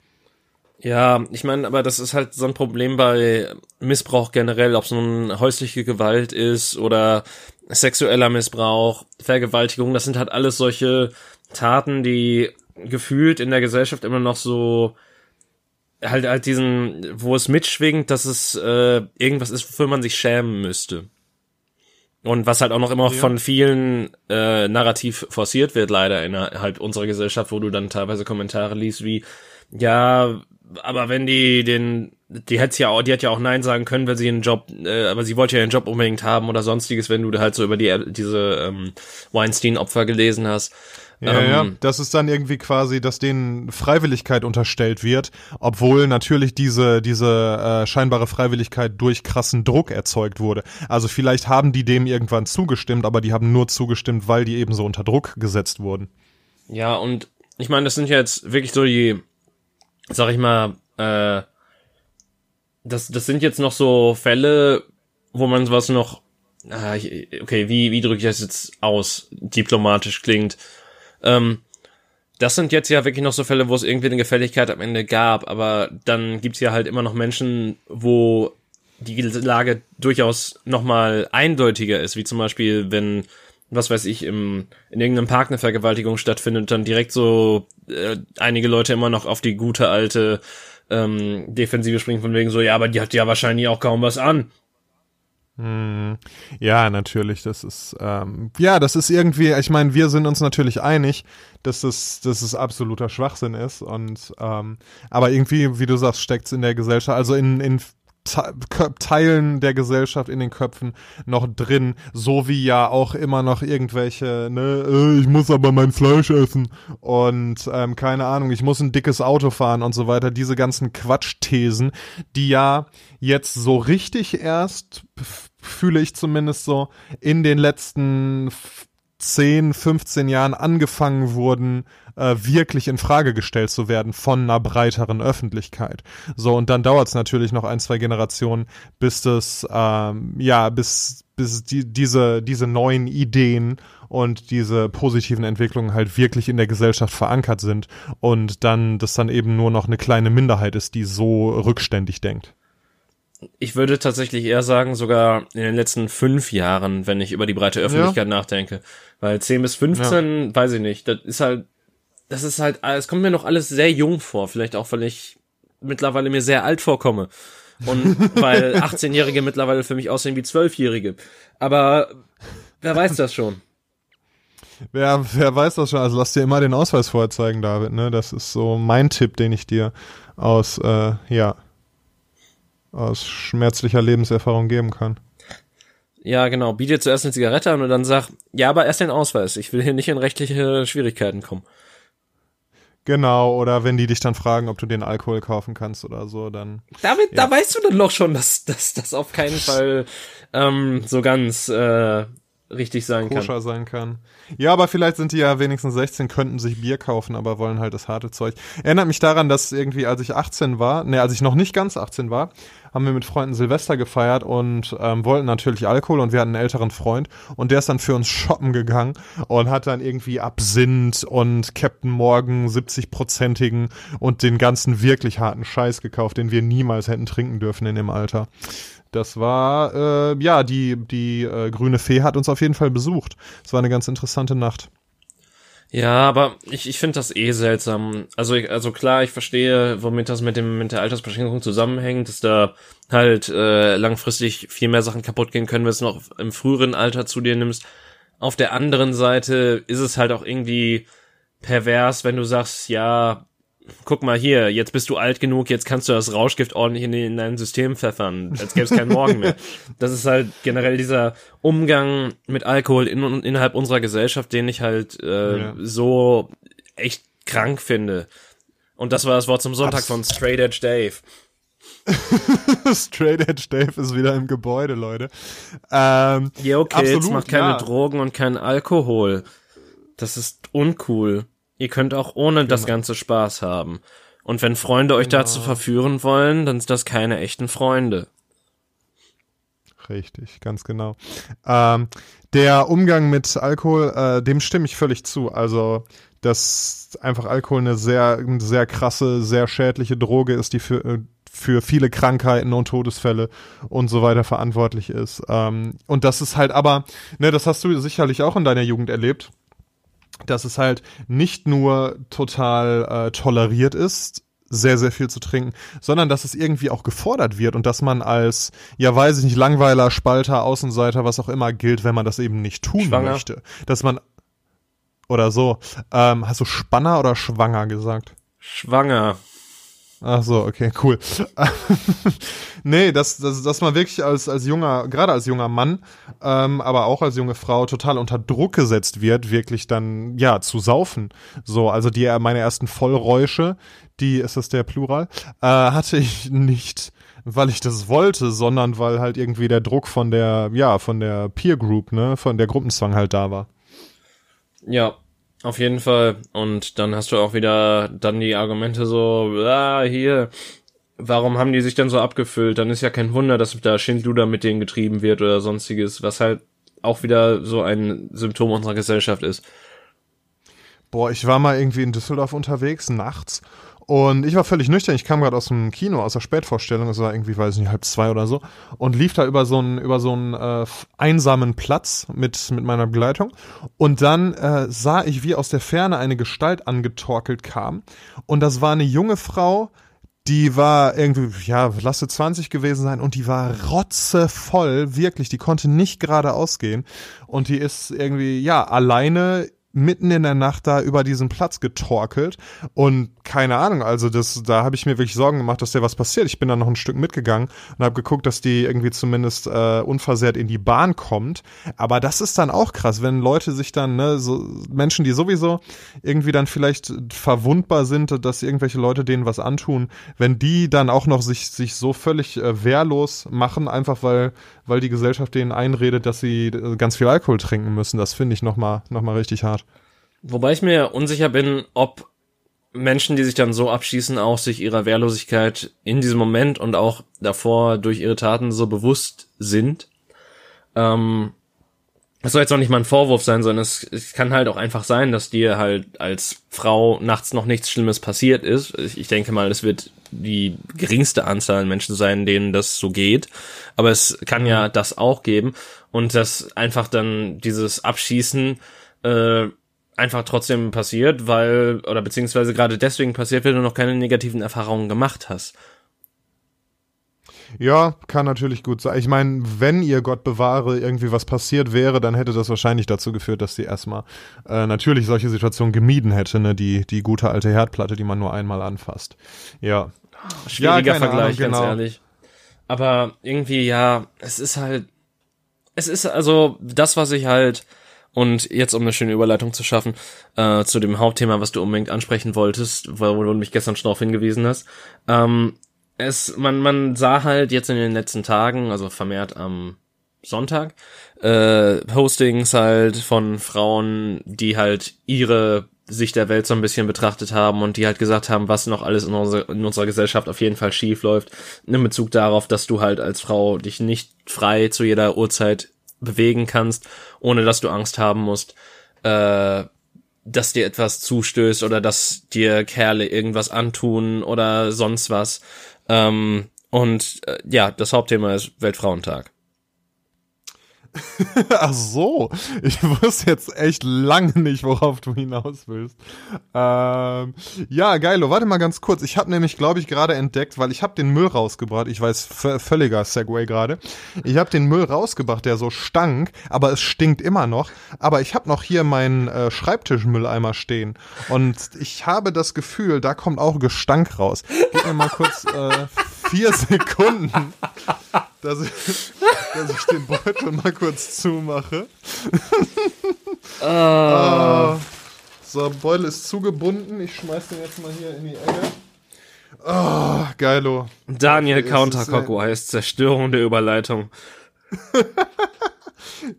Ja, ich meine, aber das ist halt so ein Problem bei Missbrauch generell, ob es nun häusliche Gewalt ist oder sexueller Missbrauch, Vergewaltigung, das sind halt alles solche Taten, die gefühlt in der Gesellschaft immer noch so halt halt diesen, wo es mitschwingt, dass es äh, irgendwas ist, wofür man sich schämen müsste. Und was halt auch noch immer ja. von vielen äh, narrativ forciert wird, leider innerhalb unserer Gesellschaft, wo du dann teilweise Kommentare liest wie, ja, aber wenn die den, die hätte ja auch, die hat ja auch Nein sagen können, wenn sie einen Job, äh, aber sie wollte ja einen Job unbedingt haben oder sonstiges, wenn du halt so über die diese ähm, Weinstein-Opfer gelesen hast. Ja, ähm, ja, das ist dann irgendwie quasi, dass denen Freiwilligkeit unterstellt wird, obwohl natürlich diese, diese äh, scheinbare Freiwilligkeit durch krassen Druck erzeugt wurde. Also vielleicht haben die dem irgendwann zugestimmt, aber die haben nur zugestimmt, weil die eben so unter Druck gesetzt wurden. Ja, und ich meine, das sind ja jetzt wirklich so die, sag ich mal, äh, das, das sind jetzt noch so Fälle, wo man sowas noch, äh, okay, wie, wie drücke ich das jetzt aus, diplomatisch klingt, ähm, das sind jetzt ja wirklich noch so Fälle, wo es irgendwie eine Gefälligkeit am Ende gab, aber dann gibt's ja halt immer noch Menschen, wo die Lage durchaus nochmal eindeutiger ist, wie zum Beispiel, wenn, was weiß ich, im, in irgendeinem Park eine Vergewaltigung stattfindet, dann direkt so äh, einige Leute immer noch auf die gute alte ähm, Defensive springen von wegen so, ja, aber die hat ja wahrscheinlich auch kaum was an. Hm. Ja, natürlich. Das ist ähm, ja, das ist irgendwie. Ich meine, wir sind uns natürlich einig, dass es, dass es absoluter Schwachsinn ist. Und ähm, aber irgendwie, wie du sagst, steckt es in der Gesellschaft, also in in Teilen der Gesellschaft in den Köpfen noch drin, so wie ja auch immer noch irgendwelche, ne, äh, ich muss aber mein Fleisch essen und ähm, keine Ahnung, ich muss ein dickes Auto fahren und so weiter, diese ganzen Quatschthesen, die ja jetzt so richtig erst, fühle ich zumindest so, in den letzten 10, 15 Jahren angefangen wurden, äh, wirklich in Frage gestellt zu werden von einer breiteren Öffentlichkeit. So, und dann dauert es natürlich noch ein, zwei Generationen, bis das, ähm, ja, bis, bis die, diese, diese neuen Ideen und diese positiven Entwicklungen halt wirklich in der Gesellschaft verankert sind und dann, das dann eben nur noch eine kleine Minderheit ist, die so rückständig denkt ich würde tatsächlich eher sagen, sogar in den letzten fünf Jahren, wenn ich über die breite Öffentlichkeit ja. nachdenke. Weil 10 bis 15, ja. weiß ich nicht, das ist halt das ist halt, es kommt mir noch alles sehr jung vor, vielleicht auch, weil ich mittlerweile mir sehr alt vorkomme. Und weil 18-Jährige mittlerweile für mich aussehen wie 12-Jährige. Aber wer weiß das schon? Wer, wer weiß das schon? Also lass dir immer den Ausweis vorzeigen, David. Ne, das ist so mein Tipp, den ich dir aus äh, ja aus schmerzlicher Lebenserfahrung geben kann. Ja, genau. Biete dir zuerst eine Zigarette an und dann sag, ja, aber erst den Ausweis. Ich will hier nicht in rechtliche Schwierigkeiten kommen. Genau, oder wenn die dich dann fragen, ob du den Alkohol kaufen kannst oder so, dann. David, ja. da weißt du dann doch schon, dass das auf keinen Fall ähm, so ganz äh, richtig sein Koscher kann. sein kann. Ja, aber vielleicht sind die ja wenigstens 16, könnten sich Bier kaufen, aber wollen halt das harte Zeug. Erinnert mich daran, dass irgendwie, als ich 18 war, ne, als ich noch nicht ganz 18 war, haben wir mit Freunden Silvester gefeiert und ähm, wollten natürlich Alkohol und wir hatten einen älteren Freund und der ist dann für uns shoppen gegangen und hat dann irgendwie Absinth und Captain Morgan 70-prozentigen und den ganzen wirklich harten Scheiß gekauft, den wir niemals hätten trinken dürfen in dem Alter. Das war, äh, ja, die, die äh, grüne Fee hat uns auf jeden Fall besucht. Es war eine ganz interessante Nacht. Ja, aber ich, ich finde das eh seltsam. Also, ich, also klar, ich verstehe, womit das mit dem mit der Altersbeschränkung zusammenhängt, dass da halt äh, langfristig viel mehr Sachen kaputt gehen können, wenn du es noch im früheren Alter zu dir nimmst. Auf der anderen Seite ist es halt auch irgendwie pervers, wenn du sagst, ja, guck mal hier, jetzt bist du alt genug, jetzt kannst du das Rauschgift ordentlich in, in dein System pfeffern, als gäbe es keinen Morgen mehr. Das ist halt generell dieser Umgang mit Alkohol in, innerhalb unserer Gesellschaft, den ich halt äh, ja. so echt krank finde. Und das war das Wort zum Sonntag Abs von Straight Edge Dave. Straight Edge Dave ist wieder im Gebäude, Leute. Ähm, Yo, Kids, absolut, macht keine ja. Drogen und keinen Alkohol. Das ist uncool. Ihr könnt auch ohne genau. das ganze Spaß haben. Und wenn Freunde euch genau. dazu verführen wollen, dann sind das keine echten Freunde. Richtig, ganz genau. Ähm, der Umgang mit Alkohol, äh, dem stimme ich völlig zu. Also, dass einfach Alkohol eine sehr, eine sehr krasse, sehr schädliche Droge ist, die für, äh, für viele Krankheiten und Todesfälle und so weiter verantwortlich ist. Ähm, und das ist halt aber, ne, das hast du sicherlich auch in deiner Jugend erlebt dass es halt nicht nur total äh, toleriert ist, sehr, sehr viel zu trinken, sondern dass es irgendwie auch gefordert wird und dass man als, ja weiß ich nicht, Langweiler, Spalter, Außenseiter, was auch immer gilt, wenn man das eben nicht tun schwanger. möchte. Dass man, oder so, ähm, hast du Spanner oder Schwanger gesagt? Schwanger. Ach so, okay, cool. nee, dass, dass, dass man wirklich als, als junger, gerade als junger Mann, ähm, aber auch als junge Frau total unter Druck gesetzt wird, wirklich dann, ja, zu saufen. So, also die, meine ersten Vollräusche, die, ist das der Plural, äh, hatte ich nicht, weil ich das wollte, sondern weil halt irgendwie der Druck von der, ja, von der Peer Group, ne, von der Gruppenzwang halt da war. Ja, auf jeden Fall. Und dann hast du auch wieder dann die Argumente so, ah, hier, warum haben die sich dann so abgefüllt? Dann ist ja kein Wunder, dass da Schindluder mit denen getrieben wird oder sonstiges, was halt auch wieder so ein Symptom unserer Gesellschaft ist. Boah, ich war mal irgendwie in Düsseldorf unterwegs, nachts, und ich war völlig nüchtern. Ich kam gerade aus dem Kino, aus der Spätvorstellung. Es war irgendwie, weiß ich nicht, halb zwei oder so. Und lief da über so einen, über so einen äh, einsamen Platz mit, mit meiner Begleitung. Und dann äh, sah ich, wie aus der Ferne eine Gestalt angetorkelt kam. Und das war eine junge Frau, die war irgendwie, ja, lasse 20 gewesen sein und die war rotzevoll, wirklich, die konnte nicht geradeaus gehen und die ist irgendwie, ja, alleine mitten in der Nacht da über diesen Platz getorkelt und keine Ahnung, also das, da habe ich mir wirklich Sorgen gemacht, dass der was passiert. Ich bin dann noch ein Stück mitgegangen und habe geguckt, dass die irgendwie zumindest äh, unversehrt in die Bahn kommt. Aber das ist dann auch krass, wenn Leute sich dann, ne, so Menschen, die sowieso irgendwie dann vielleicht verwundbar sind, dass irgendwelche Leute denen was antun, wenn die dann auch noch sich, sich so völlig äh, wehrlos machen, einfach weil, weil die Gesellschaft denen einredet, dass sie äh, ganz viel Alkohol trinken müssen, das finde ich nochmal noch mal richtig hart. Wobei ich mir unsicher bin, ob Menschen, die sich dann so abschießen, auch sich ihrer Wehrlosigkeit in diesem Moment und auch davor durch ihre Taten so bewusst sind. Ähm, das soll jetzt auch nicht mal ein Vorwurf sein, sondern es, es kann halt auch einfach sein, dass dir halt als Frau nachts noch nichts Schlimmes passiert ist. Ich denke mal, es wird die geringste Anzahl an Menschen sein, denen das so geht. Aber es kann ja das auch geben. Und dass einfach dann dieses Abschießen äh, einfach trotzdem passiert, weil, oder beziehungsweise gerade deswegen passiert, weil du noch keine negativen Erfahrungen gemacht hast. Ja, kann natürlich gut sein. Ich meine, wenn ihr Gott bewahre irgendwie was passiert wäre, dann hätte das wahrscheinlich dazu geführt, dass sie erstmal äh, natürlich solche Situationen gemieden hätte, ne? Die, die gute alte Herdplatte, die man nur einmal anfasst. Ja. Schwieriger ja, Vergleich, Ahnung, genau. ganz ehrlich. Aber irgendwie, ja, es ist halt, es ist also das, was ich halt und jetzt, um eine schöne Überleitung zu schaffen, äh, zu dem Hauptthema, was du unbedingt ansprechen wolltest, wo, wo du mich gestern schon darauf hingewiesen hast. Ähm, es, man, man sah halt jetzt in den letzten Tagen, also vermehrt am Sonntag, äh, Postings halt von Frauen, die halt ihre Sicht der Welt so ein bisschen betrachtet haben und die halt gesagt haben, was noch alles in, unser, in unserer Gesellschaft auf jeden Fall schief läuft, in Bezug darauf, dass du halt als Frau dich nicht frei zu jeder Uhrzeit bewegen kannst, ohne dass du Angst haben musst, äh, dass dir etwas zustößt oder dass dir Kerle irgendwas antun oder sonst was. Ähm, und äh, ja, das Hauptthema ist Weltfrauentag. Ach so, ich wusste jetzt echt lange nicht, worauf du hinaus willst. Ähm, ja, geilo, warte mal ganz kurz. Ich habe nämlich, glaube ich, gerade entdeckt, weil ich habe den Müll rausgebracht. Ich weiß, völliger Segway gerade. Ich habe den Müll rausgebracht, der so stank, aber es stinkt immer noch. Aber ich habe noch hier meinen äh, Schreibtischmülleimer stehen und ich habe das Gefühl, da kommt auch Gestank raus. Gib mir mal kurz äh, vier Sekunden dass ich, dass ich den Beutel mal kurz zumache. Ah. Uh. So, Beutel ist zugebunden. Ich schmeiß den jetzt mal hier in die Ecke. Oh, geilo. Daniel okay, Counterclockwise, Zerstörung der Überleitung.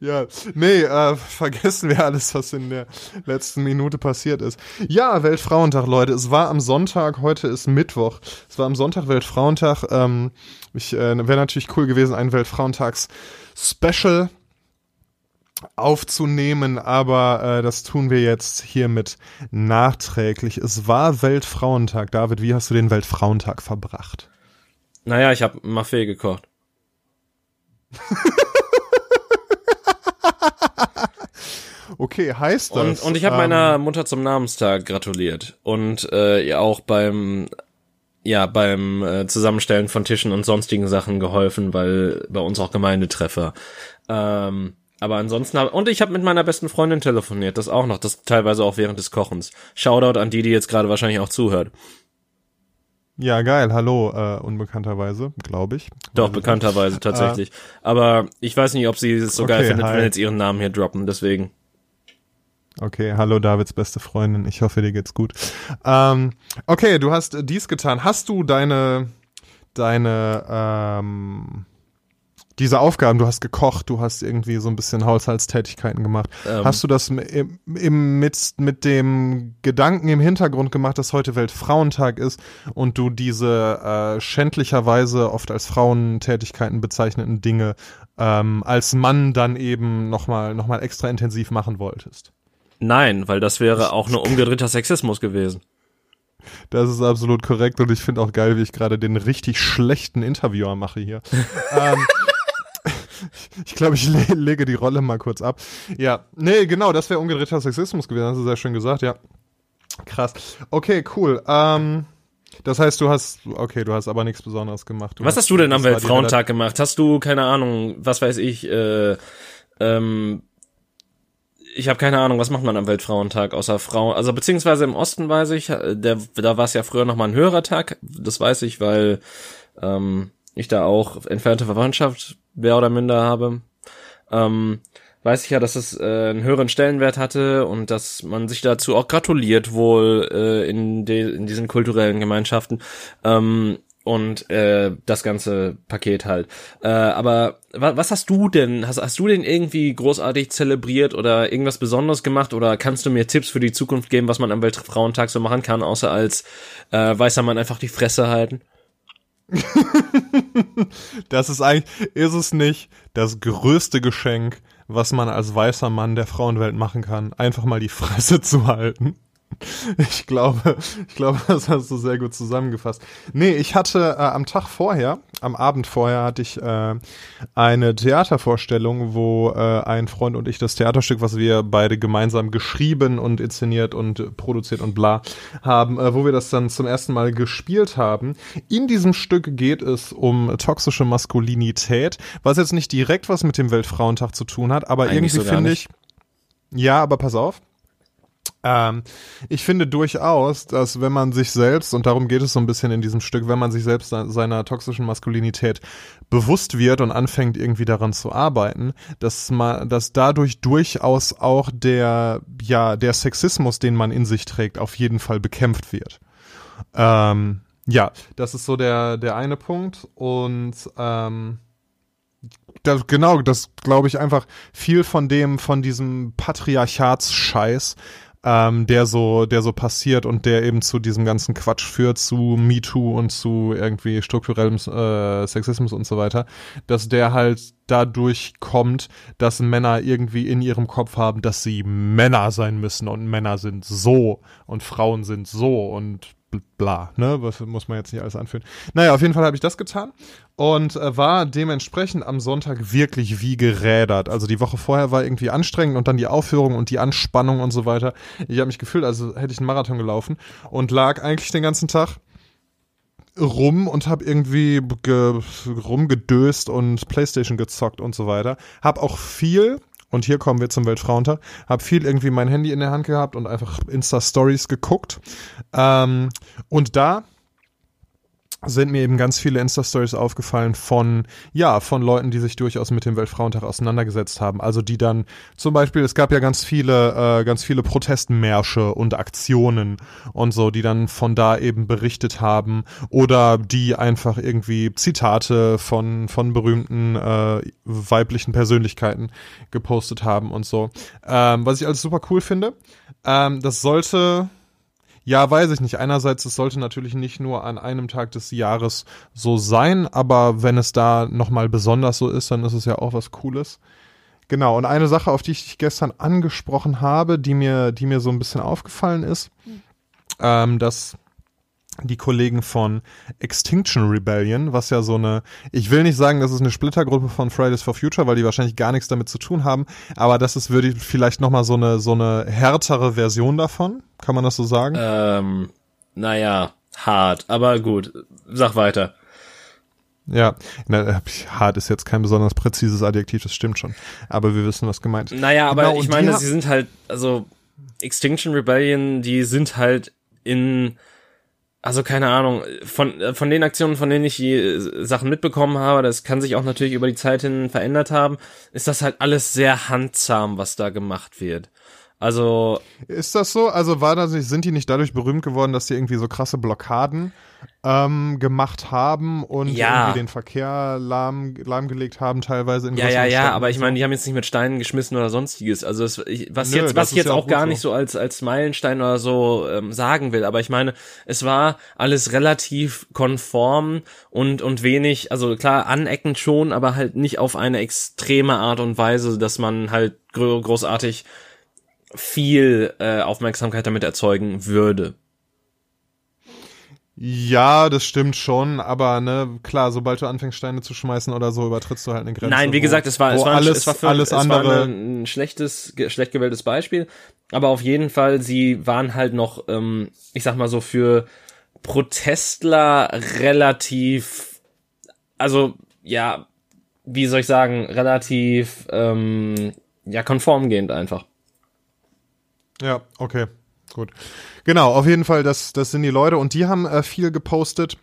ja, nee, äh, vergessen wir alles, was in der letzten Minute passiert ist. Ja, Weltfrauentag, Leute. Es war am Sonntag, heute ist Mittwoch. Es war am Sonntag Weltfrauentag. Ähm, ich äh, wäre natürlich cool gewesen, ein Weltfrauentags-Special aufzunehmen, aber äh, das tun wir jetzt hiermit nachträglich. Es war Weltfrauentag. David, wie hast du den Weltfrauentag verbracht? Naja, ich habe Maffee gekocht. okay, heißt das. Und, und ich habe ähm, meiner Mutter zum Namenstag gratuliert und äh, ihr auch beim ja beim äh, Zusammenstellen von Tischen und sonstigen Sachen geholfen, weil bei uns auch Gemeindetreffer. Ähm, aber ansonsten hab, und ich habe mit meiner besten Freundin telefoniert, das auch noch, das teilweise auch während des Kochens. Shoutout an die, die jetzt gerade wahrscheinlich auch zuhört. Ja, geil. Hallo, äh, unbekannterweise, glaube ich. Doch, bekannterweise tatsächlich. Äh, Aber ich weiß nicht, ob sie es so okay, geil findet, hi. wenn jetzt ihren Namen hier droppen, deswegen. Okay, hallo Davids beste Freundin. Ich hoffe, dir geht's gut. Ähm, okay, du hast dies getan. Hast du deine, deine, ähm, diese Aufgaben, du hast gekocht, du hast irgendwie so ein bisschen Haushaltstätigkeiten gemacht. Ähm. Hast du das im, im, mit, mit dem Gedanken im Hintergrund gemacht, dass heute Weltfrauentag ist und du diese äh, schändlicherweise oft als Frauentätigkeiten bezeichneten Dinge ähm, als Mann dann eben nochmal noch mal extra intensiv machen wolltest? Nein, weil das wäre auch nur umgedrehter Sexismus gewesen. Das ist absolut korrekt und ich finde auch geil, wie ich gerade den richtig schlechten Interviewer mache hier. ähm, ich glaube, ich le lege die Rolle mal kurz ab. Ja, nee, genau, das wäre umgedrehter Sexismus gewesen, hast du sehr schön gesagt, ja. Krass. Okay, cool. Ähm, das heißt, du hast, okay, du hast aber nichts Besonderes gemacht. Du was hast, hast du denn am Weltfrauentag gemacht? Hast du, keine Ahnung, was weiß ich, äh, ähm, ich habe keine Ahnung, was macht man am Weltfrauentag außer Frau, also beziehungsweise im Osten weiß ich, äh, der, da war es ja früher noch mal ein höherer Tag, das weiß ich, weil ähm, ich da auch entfernte Verwandtschaft mehr oder minder habe, ähm, weiß ich ja, dass es äh, einen höheren Stellenwert hatte und dass man sich dazu auch gratuliert wohl äh, in, de, in diesen kulturellen Gemeinschaften ähm, und äh, das ganze Paket halt. Äh, aber wa was hast du denn? Hast, hast du den irgendwie großartig zelebriert oder irgendwas Besonderes gemacht oder kannst du mir Tipps für die Zukunft geben, was man am Weltfrauentag so machen kann, außer als äh, weißer Mann einfach die Fresse halten? das ist eigentlich, ist es nicht das größte Geschenk, was man als weißer Mann der Frauenwelt machen kann, einfach mal die Fresse zu halten. Ich glaube, ich glaube, das hast du sehr gut zusammengefasst. Nee, ich hatte äh, am Tag vorher, am Abend vorher hatte ich äh, eine Theatervorstellung, wo äh, ein Freund und ich das Theaterstück, was wir beide gemeinsam geschrieben und inszeniert und produziert und bla haben, äh, wo wir das dann zum ersten Mal gespielt haben. In diesem Stück geht es um toxische Maskulinität, was jetzt nicht direkt was mit dem Weltfrauentag zu tun hat, aber Eigentlich irgendwie so finde ich ja, aber pass auf. Ähm, ich finde durchaus, dass wenn man sich selbst, und darum geht es so ein bisschen in diesem Stück, wenn man sich selbst seiner toxischen Maskulinität bewusst wird und anfängt irgendwie daran zu arbeiten, dass man, dass dadurch durchaus auch der, ja, der Sexismus, den man in sich trägt, auf jeden Fall bekämpft wird. Ähm, ja, das ist so der, der eine Punkt und, ähm, das, genau, das glaube ich einfach viel von dem, von diesem Patriarchatsscheiß, ähm, der so, der so passiert und der eben zu diesem ganzen Quatsch führt, zu MeToo und zu irgendwie strukturellem äh, Sexismus und so weiter, dass der halt dadurch kommt, dass Männer irgendwie in ihrem Kopf haben, dass sie Männer sein müssen und Männer sind so und Frauen sind so und bla, ne? Was muss man jetzt nicht alles anführen. Naja, auf jeden Fall habe ich das getan und äh, war dementsprechend am Sonntag wirklich wie gerädert. Also die Woche vorher war irgendwie anstrengend und dann die Aufführung und die Anspannung und so weiter. Ich habe mich gefühlt, also hätte ich einen Marathon gelaufen und lag eigentlich den ganzen Tag rum und habe irgendwie rumgedöst und Playstation gezockt und so weiter. Hab auch viel und hier kommen wir zum Weltfrauentag. Hab viel irgendwie mein Handy in der Hand gehabt und einfach Insta-Stories geguckt. Ähm, und da sind mir eben ganz viele Insta-Stories aufgefallen von, ja, von Leuten, die sich durchaus mit dem Weltfrauentag auseinandergesetzt haben. Also die dann zum Beispiel, es gab ja ganz viele, äh, ganz viele Protestmärsche und Aktionen und so, die dann von da eben berichtet haben oder die einfach irgendwie Zitate von, von berühmten äh, weiblichen Persönlichkeiten gepostet haben und so. Ähm, was ich alles super cool finde. Ähm, das sollte ja, weiß ich nicht. Einerseits, es sollte natürlich nicht nur an einem Tag des Jahres so sein, aber wenn es da nochmal besonders so ist, dann ist es ja auch was Cooles. Genau, und eine Sache, auf die ich dich gestern angesprochen habe, die mir, die mir so ein bisschen aufgefallen ist, mhm. ähm, dass die Kollegen von Extinction Rebellion, was ja so eine, ich will nicht sagen, das ist eine Splittergruppe von Fridays for Future, weil die wahrscheinlich gar nichts damit zu tun haben, aber das ist würde ich vielleicht nochmal so eine so eine härtere Version davon, kann man das so sagen? Ähm, naja, hart, aber gut, sag weiter. Ja, na, hart ist jetzt kein besonders präzises Adjektiv, das stimmt schon. Aber wir wissen, was gemeint ist. Naja, aber genau, ich meine, sie sind halt, also Extinction Rebellion, die sind halt in also keine Ahnung, von, von den Aktionen, von denen ich die äh, Sachen mitbekommen habe, das kann sich auch natürlich über die Zeit hin verändert haben, ist das halt alles sehr handsam, was da gemacht wird. Also. Ist das so? Also war das, sind die nicht dadurch berühmt geworden, dass die irgendwie so krasse Blockaden ähm, gemacht haben und ja. irgendwie den Verkehr lahm, lahmgelegt haben, teilweise in Ja, ja, ja, aber ich meine, die haben jetzt nicht mit Steinen geschmissen oder sonstiges. Also es, ich, was Nö, jetzt, was ich jetzt ja auch, auch gar so. nicht so als, als Meilenstein oder so ähm, sagen will, aber ich meine, es war alles relativ konform und, und wenig, also klar, aneckend schon, aber halt nicht auf eine extreme Art und Weise, dass man halt großartig viel äh, Aufmerksamkeit damit erzeugen würde. Ja, das stimmt schon, aber ne, klar, sobald du anfängst Steine zu schmeißen oder so, übertrittst du halt eine Grenze. Nein, wie gesagt, es war es war, alles, es war für, alles es andere war ein schlechtes schlecht gewähltes Beispiel, aber auf jeden Fall sie waren halt noch ähm, ich sag mal so für Protestler relativ also ja, wie soll ich sagen, relativ ähm, ja konformgehend einfach. Ja, okay, gut. Genau, auf jeden Fall, das, das sind die Leute und die haben äh, viel gepostet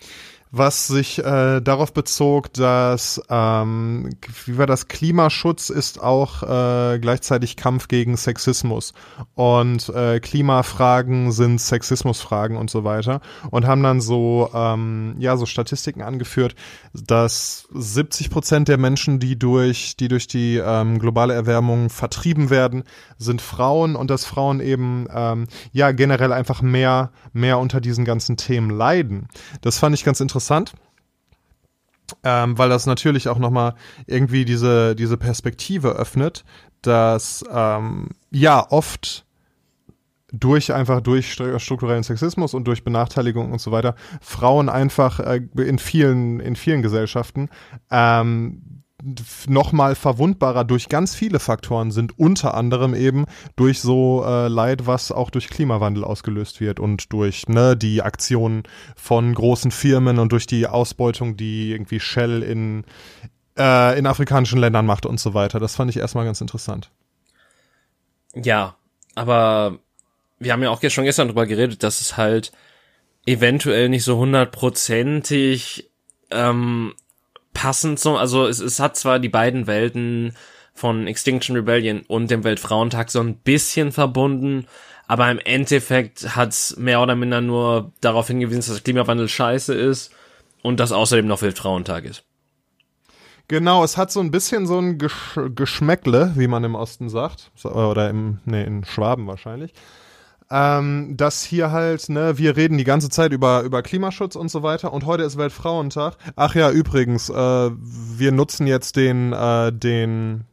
was sich äh, darauf bezog, dass ähm, wie war das? Klimaschutz ist auch äh, gleichzeitig Kampf gegen Sexismus. Und äh, Klimafragen sind Sexismusfragen und so weiter. Und haben dann so ähm, ja so Statistiken angeführt, dass 70 Prozent der Menschen, die durch die durch die ähm, globale Erwärmung vertrieben werden, sind Frauen. Und dass Frauen eben ähm, ja generell einfach mehr mehr unter diesen ganzen Themen leiden. Das fand ich ganz interessant interessant, ähm, weil das natürlich auch nochmal irgendwie diese, diese Perspektive öffnet, dass ähm, ja oft durch einfach durch strukturellen Sexismus und durch Benachteiligung und so weiter Frauen einfach äh, in vielen in vielen Gesellschaften ähm, nochmal verwundbarer durch ganz viele Faktoren sind, unter anderem eben durch so äh, Leid, was auch durch Klimawandel ausgelöst wird und durch ne, die Aktionen von großen Firmen und durch die Ausbeutung, die irgendwie Shell in, äh, in afrikanischen Ländern macht und so weiter. Das fand ich erstmal ganz interessant. Ja, aber wir haben ja auch schon gestern drüber geredet, dass es halt eventuell nicht so hundertprozentig ähm, passend so, also es, es hat zwar die beiden Welten von Extinction Rebellion und dem Weltfrauentag so ein bisschen verbunden, aber im Endeffekt hat's mehr oder minder nur darauf hingewiesen, dass Klimawandel scheiße ist und dass außerdem noch Weltfrauentag ist. Genau, es hat so ein bisschen so ein Gesch Geschmäckle, wie man im Osten sagt, oder im, nee, in Schwaben wahrscheinlich ähm, dass hier halt, ne, wir reden die ganze Zeit über, über Klimaschutz und so weiter und heute ist Weltfrauentag. Ach ja, übrigens, äh, wir nutzen jetzt den, äh, den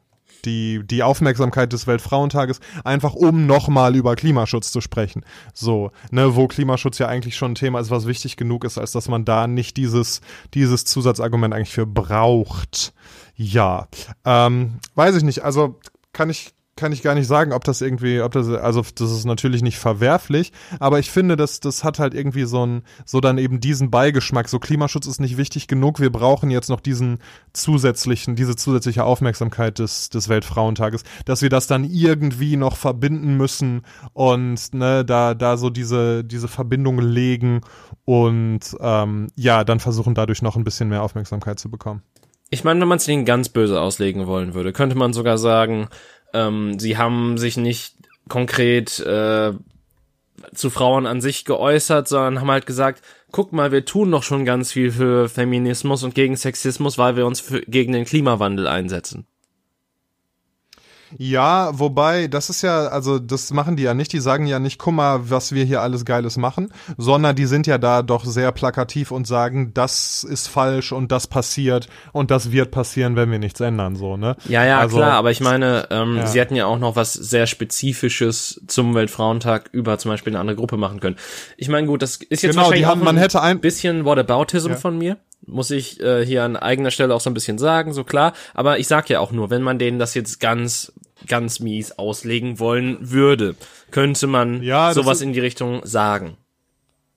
die, die Aufmerksamkeit des Weltfrauentages, einfach um nochmal über Klimaschutz zu sprechen. So, ne, wo Klimaschutz ja eigentlich schon ein Thema ist, was wichtig genug ist, als dass man da nicht dieses, dieses Zusatzargument eigentlich für braucht. Ja, ähm, weiß ich nicht. Also kann ich, kann ich gar nicht sagen, ob das irgendwie, ob das, also das ist natürlich nicht verwerflich, aber ich finde, dass das hat halt irgendwie so ein, so dann eben diesen Beigeschmack. So Klimaschutz ist nicht wichtig genug. Wir brauchen jetzt noch diesen zusätzlichen, diese zusätzliche Aufmerksamkeit des, des Weltfrauentages, dass wir das dann irgendwie noch verbinden müssen und ne, da, da so diese, diese Verbindung legen und ähm, ja, dann versuchen dadurch noch ein bisschen mehr Aufmerksamkeit zu bekommen. Ich meine, wenn man es nicht ganz böse auslegen wollen würde, könnte man sogar sagen, ähm, sie haben sich nicht konkret äh, zu Frauen an sich geäußert, sondern haben halt gesagt, guck mal, wir tun doch schon ganz viel für Feminismus und gegen Sexismus, weil wir uns für, gegen den Klimawandel einsetzen. Ja, wobei, das ist ja, also das machen die ja nicht. Die sagen ja nicht, guck mal, was wir hier alles Geiles machen, sondern die sind ja da doch sehr plakativ und sagen, das ist falsch und das passiert und das wird passieren, wenn wir nichts ändern, so, ne? Ja, ja, also, klar, aber ich meine, ähm, ja. sie hätten ja auch noch was sehr Spezifisches zum Weltfrauentag über zum Beispiel eine andere Gruppe machen können. Ich meine, gut, das ist jetzt genau, wahrscheinlich haben, auch man hätte ein bisschen Whataboutism ja. von mir muss ich äh, hier an eigener Stelle auch so ein bisschen sagen, so klar. Aber ich sag ja auch nur, wenn man denen das jetzt ganz ganz mies auslegen wollen würde, könnte man ja, sowas in die Richtung sagen.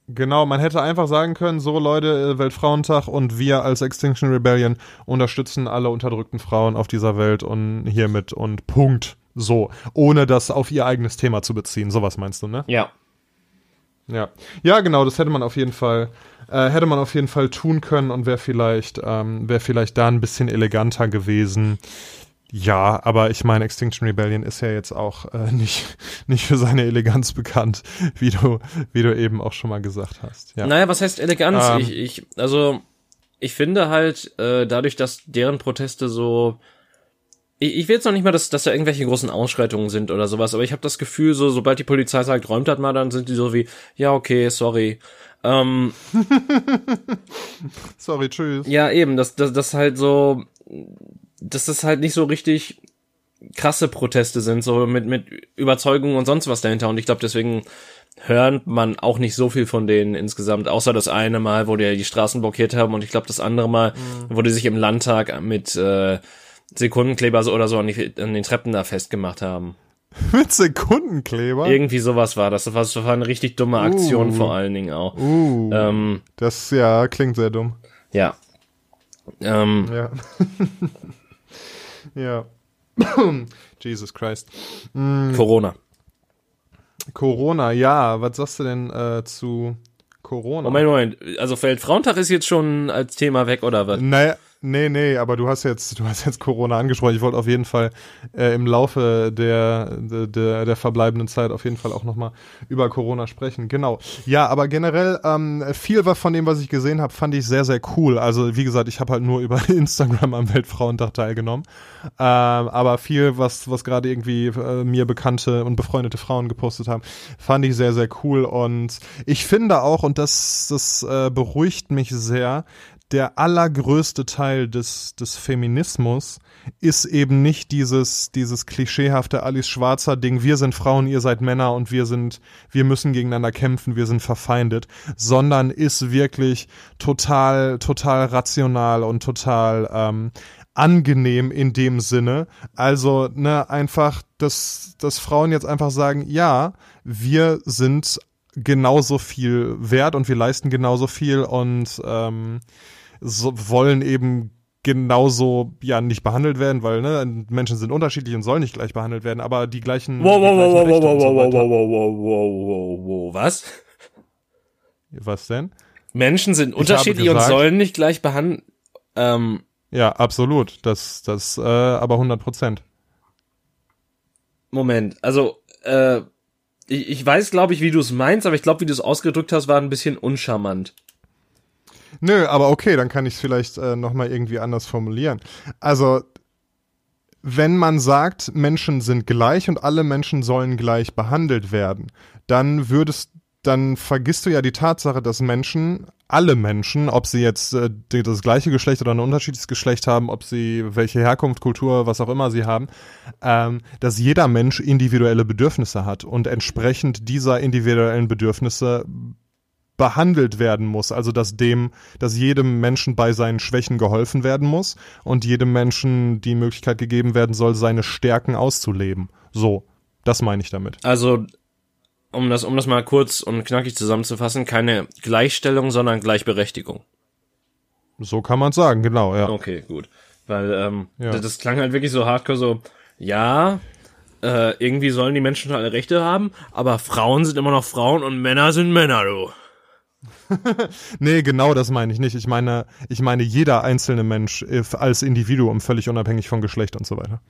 Genau, man hätte einfach sagen können, so Leute, äh, Weltfrauentag und wir als Extinction Rebellion unterstützen alle unterdrückten Frauen auf dieser Welt und hiermit und Punkt. So, ohne das auf ihr eigenes Thema zu beziehen. Sowas meinst du, ne? Ja. Ja. Ja, genau, das hätte man auf jeden Fall, äh, hätte man auf jeden Fall tun können und wäre vielleicht, ähm, wäre vielleicht da ein bisschen eleganter gewesen. Ja, aber ich meine, Extinction Rebellion ist ja jetzt auch äh, nicht, nicht für seine Eleganz bekannt, wie du, wie du eben auch schon mal gesagt hast. Ja. Naja, was heißt Eleganz? Ähm, ich, ich, also, ich finde halt, äh, dadurch, dass deren Proteste so. Ich, ich will jetzt noch nicht mal, dass, dass da irgendwelche großen Ausschreitungen sind oder sowas, aber ich habe das Gefühl, so, sobald die Polizei sagt, räumt das mal, dann sind die so wie, ja, okay, sorry. Ähm, sorry, tschüss. Ja, eben, das, das, das halt so dass das halt nicht so richtig krasse Proteste sind, so mit, mit Überzeugung und sonst was dahinter. Und ich glaube, deswegen hört man auch nicht so viel von denen insgesamt, außer das eine Mal, wo die die Straßen blockiert haben und ich glaube das andere Mal, mhm. wo die sich im Landtag mit äh, Sekundenkleber oder so an, die, an den Treppen da festgemacht haben. Mit Sekundenkleber? Irgendwie sowas war das. Das war, das war eine richtig dumme Aktion uh, vor allen Dingen auch. Uh, ähm, das ja klingt sehr dumm. Ja. Ähm, ja. Ja. Jesus Christ. Mm. Corona. Corona, ja. Was sagst du denn äh, zu Corona? Moment, Moment. Also Weltfrauentag ist jetzt schon als Thema weg, oder was? Naja, Nee, nee, aber du hast jetzt, du hast jetzt Corona angesprochen. Ich wollte auf jeden Fall äh, im Laufe der, der, der verbleibenden Zeit auf jeden Fall auch nochmal über Corona sprechen. Genau. Ja, aber generell, ähm, viel von dem, was ich gesehen habe, fand ich sehr, sehr cool. Also, wie gesagt, ich habe halt nur über Instagram am Weltfrauentag teilgenommen. Ähm, aber viel, was, was gerade irgendwie äh, mir bekannte und befreundete Frauen gepostet haben, fand ich sehr, sehr cool. Und ich finde auch, und das, das äh, beruhigt mich sehr, der allergrößte Teil des, des Feminismus ist eben nicht dieses, dieses klischeehafte Alice Schwarzer Ding, wir sind Frauen, ihr seid Männer und wir sind, wir müssen gegeneinander kämpfen, wir sind verfeindet, sondern ist wirklich total, total rational und total ähm, angenehm in dem Sinne. Also, ne, einfach, dass, dass Frauen jetzt einfach sagen, ja, wir sind genauso viel wert und wir leisten genauso viel und ähm, so, wollen eben genauso ja nicht behandelt werden, weil ne, Menschen sind unterschiedlich und sollen nicht gleich behandelt werden, aber die gleichen. Wow, wow, wow, wow, wow, wow, wow, wow, wow, wow, wow, wow, was? Was denn? Menschen sind ich unterschiedlich gesagt, und sollen nicht gleich behandelt. Ähm, ja, absolut. Das, das, äh, aber 100 Prozent. Moment, also äh, ich, ich weiß, glaube ich, wie du es meinst, aber ich glaube, wie du es ausgedrückt hast, war ein bisschen uncharmant. Nö, aber okay, dann kann ich es vielleicht äh, nochmal irgendwie anders formulieren. Also, wenn man sagt, Menschen sind gleich und alle Menschen sollen gleich behandelt werden, dann würdest, dann vergisst du ja die Tatsache, dass Menschen alle Menschen, ob sie jetzt äh, das gleiche Geschlecht oder ein unterschiedliches Geschlecht haben, ob sie welche Herkunft, Kultur, was auch immer sie haben, ähm, dass jeder Mensch individuelle Bedürfnisse hat und entsprechend dieser individuellen Bedürfnisse behandelt werden muss. Also dass dem, dass jedem Menschen bei seinen Schwächen geholfen werden muss und jedem Menschen die Möglichkeit gegeben werden soll, seine Stärken auszuleben. So, das meine ich damit. Also um das, um das mal kurz und knackig zusammenzufassen, keine Gleichstellung, sondern Gleichberechtigung. So kann man sagen, genau, ja. Okay, gut. Weil ähm, ja. das, das klang halt wirklich so hardcore so, ja, äh, irgendwie sollen die Menschen alle Rechte haben, aber Frauen sind immer noch Frauen und Männer sind Männer, du. nee, genau das meine ich nicht. Ich meine, ich meine jeder einzelne Mensch äh, als Individuum, völlig unabhängig von Geschlecht und so weiter.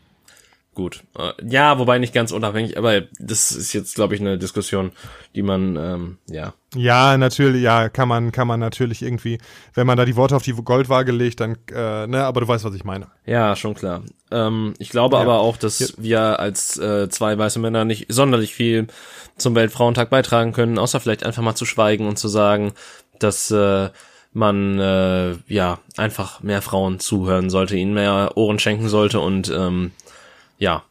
Gut. Äh, ja, wobei nicht ganz unabhängig, aber das ist jetzt, glaube ich, eine Diskussion, die man, ähm, ja. Ja, natürlich, ja, kann man, kann man natürlich irgendwie, wenn man da die Worte auf die Goldwaage legt, dann, äh, ne, aber du weißt, was ich meine. Ja, schon klar. Ähm, ich glaube ja. aber auch, dass ja. wir als äh, zwei weiße Männer nicht sonderlich viel zum Weltfrauentag beitragen können, außer vielleicht einfach mal zu schweigen und zu sagen, dass äh, man äh, ja einfach mehr Frauen zuhören sollte, ihnen mehr Ohren schenken sollte und ähm, ja.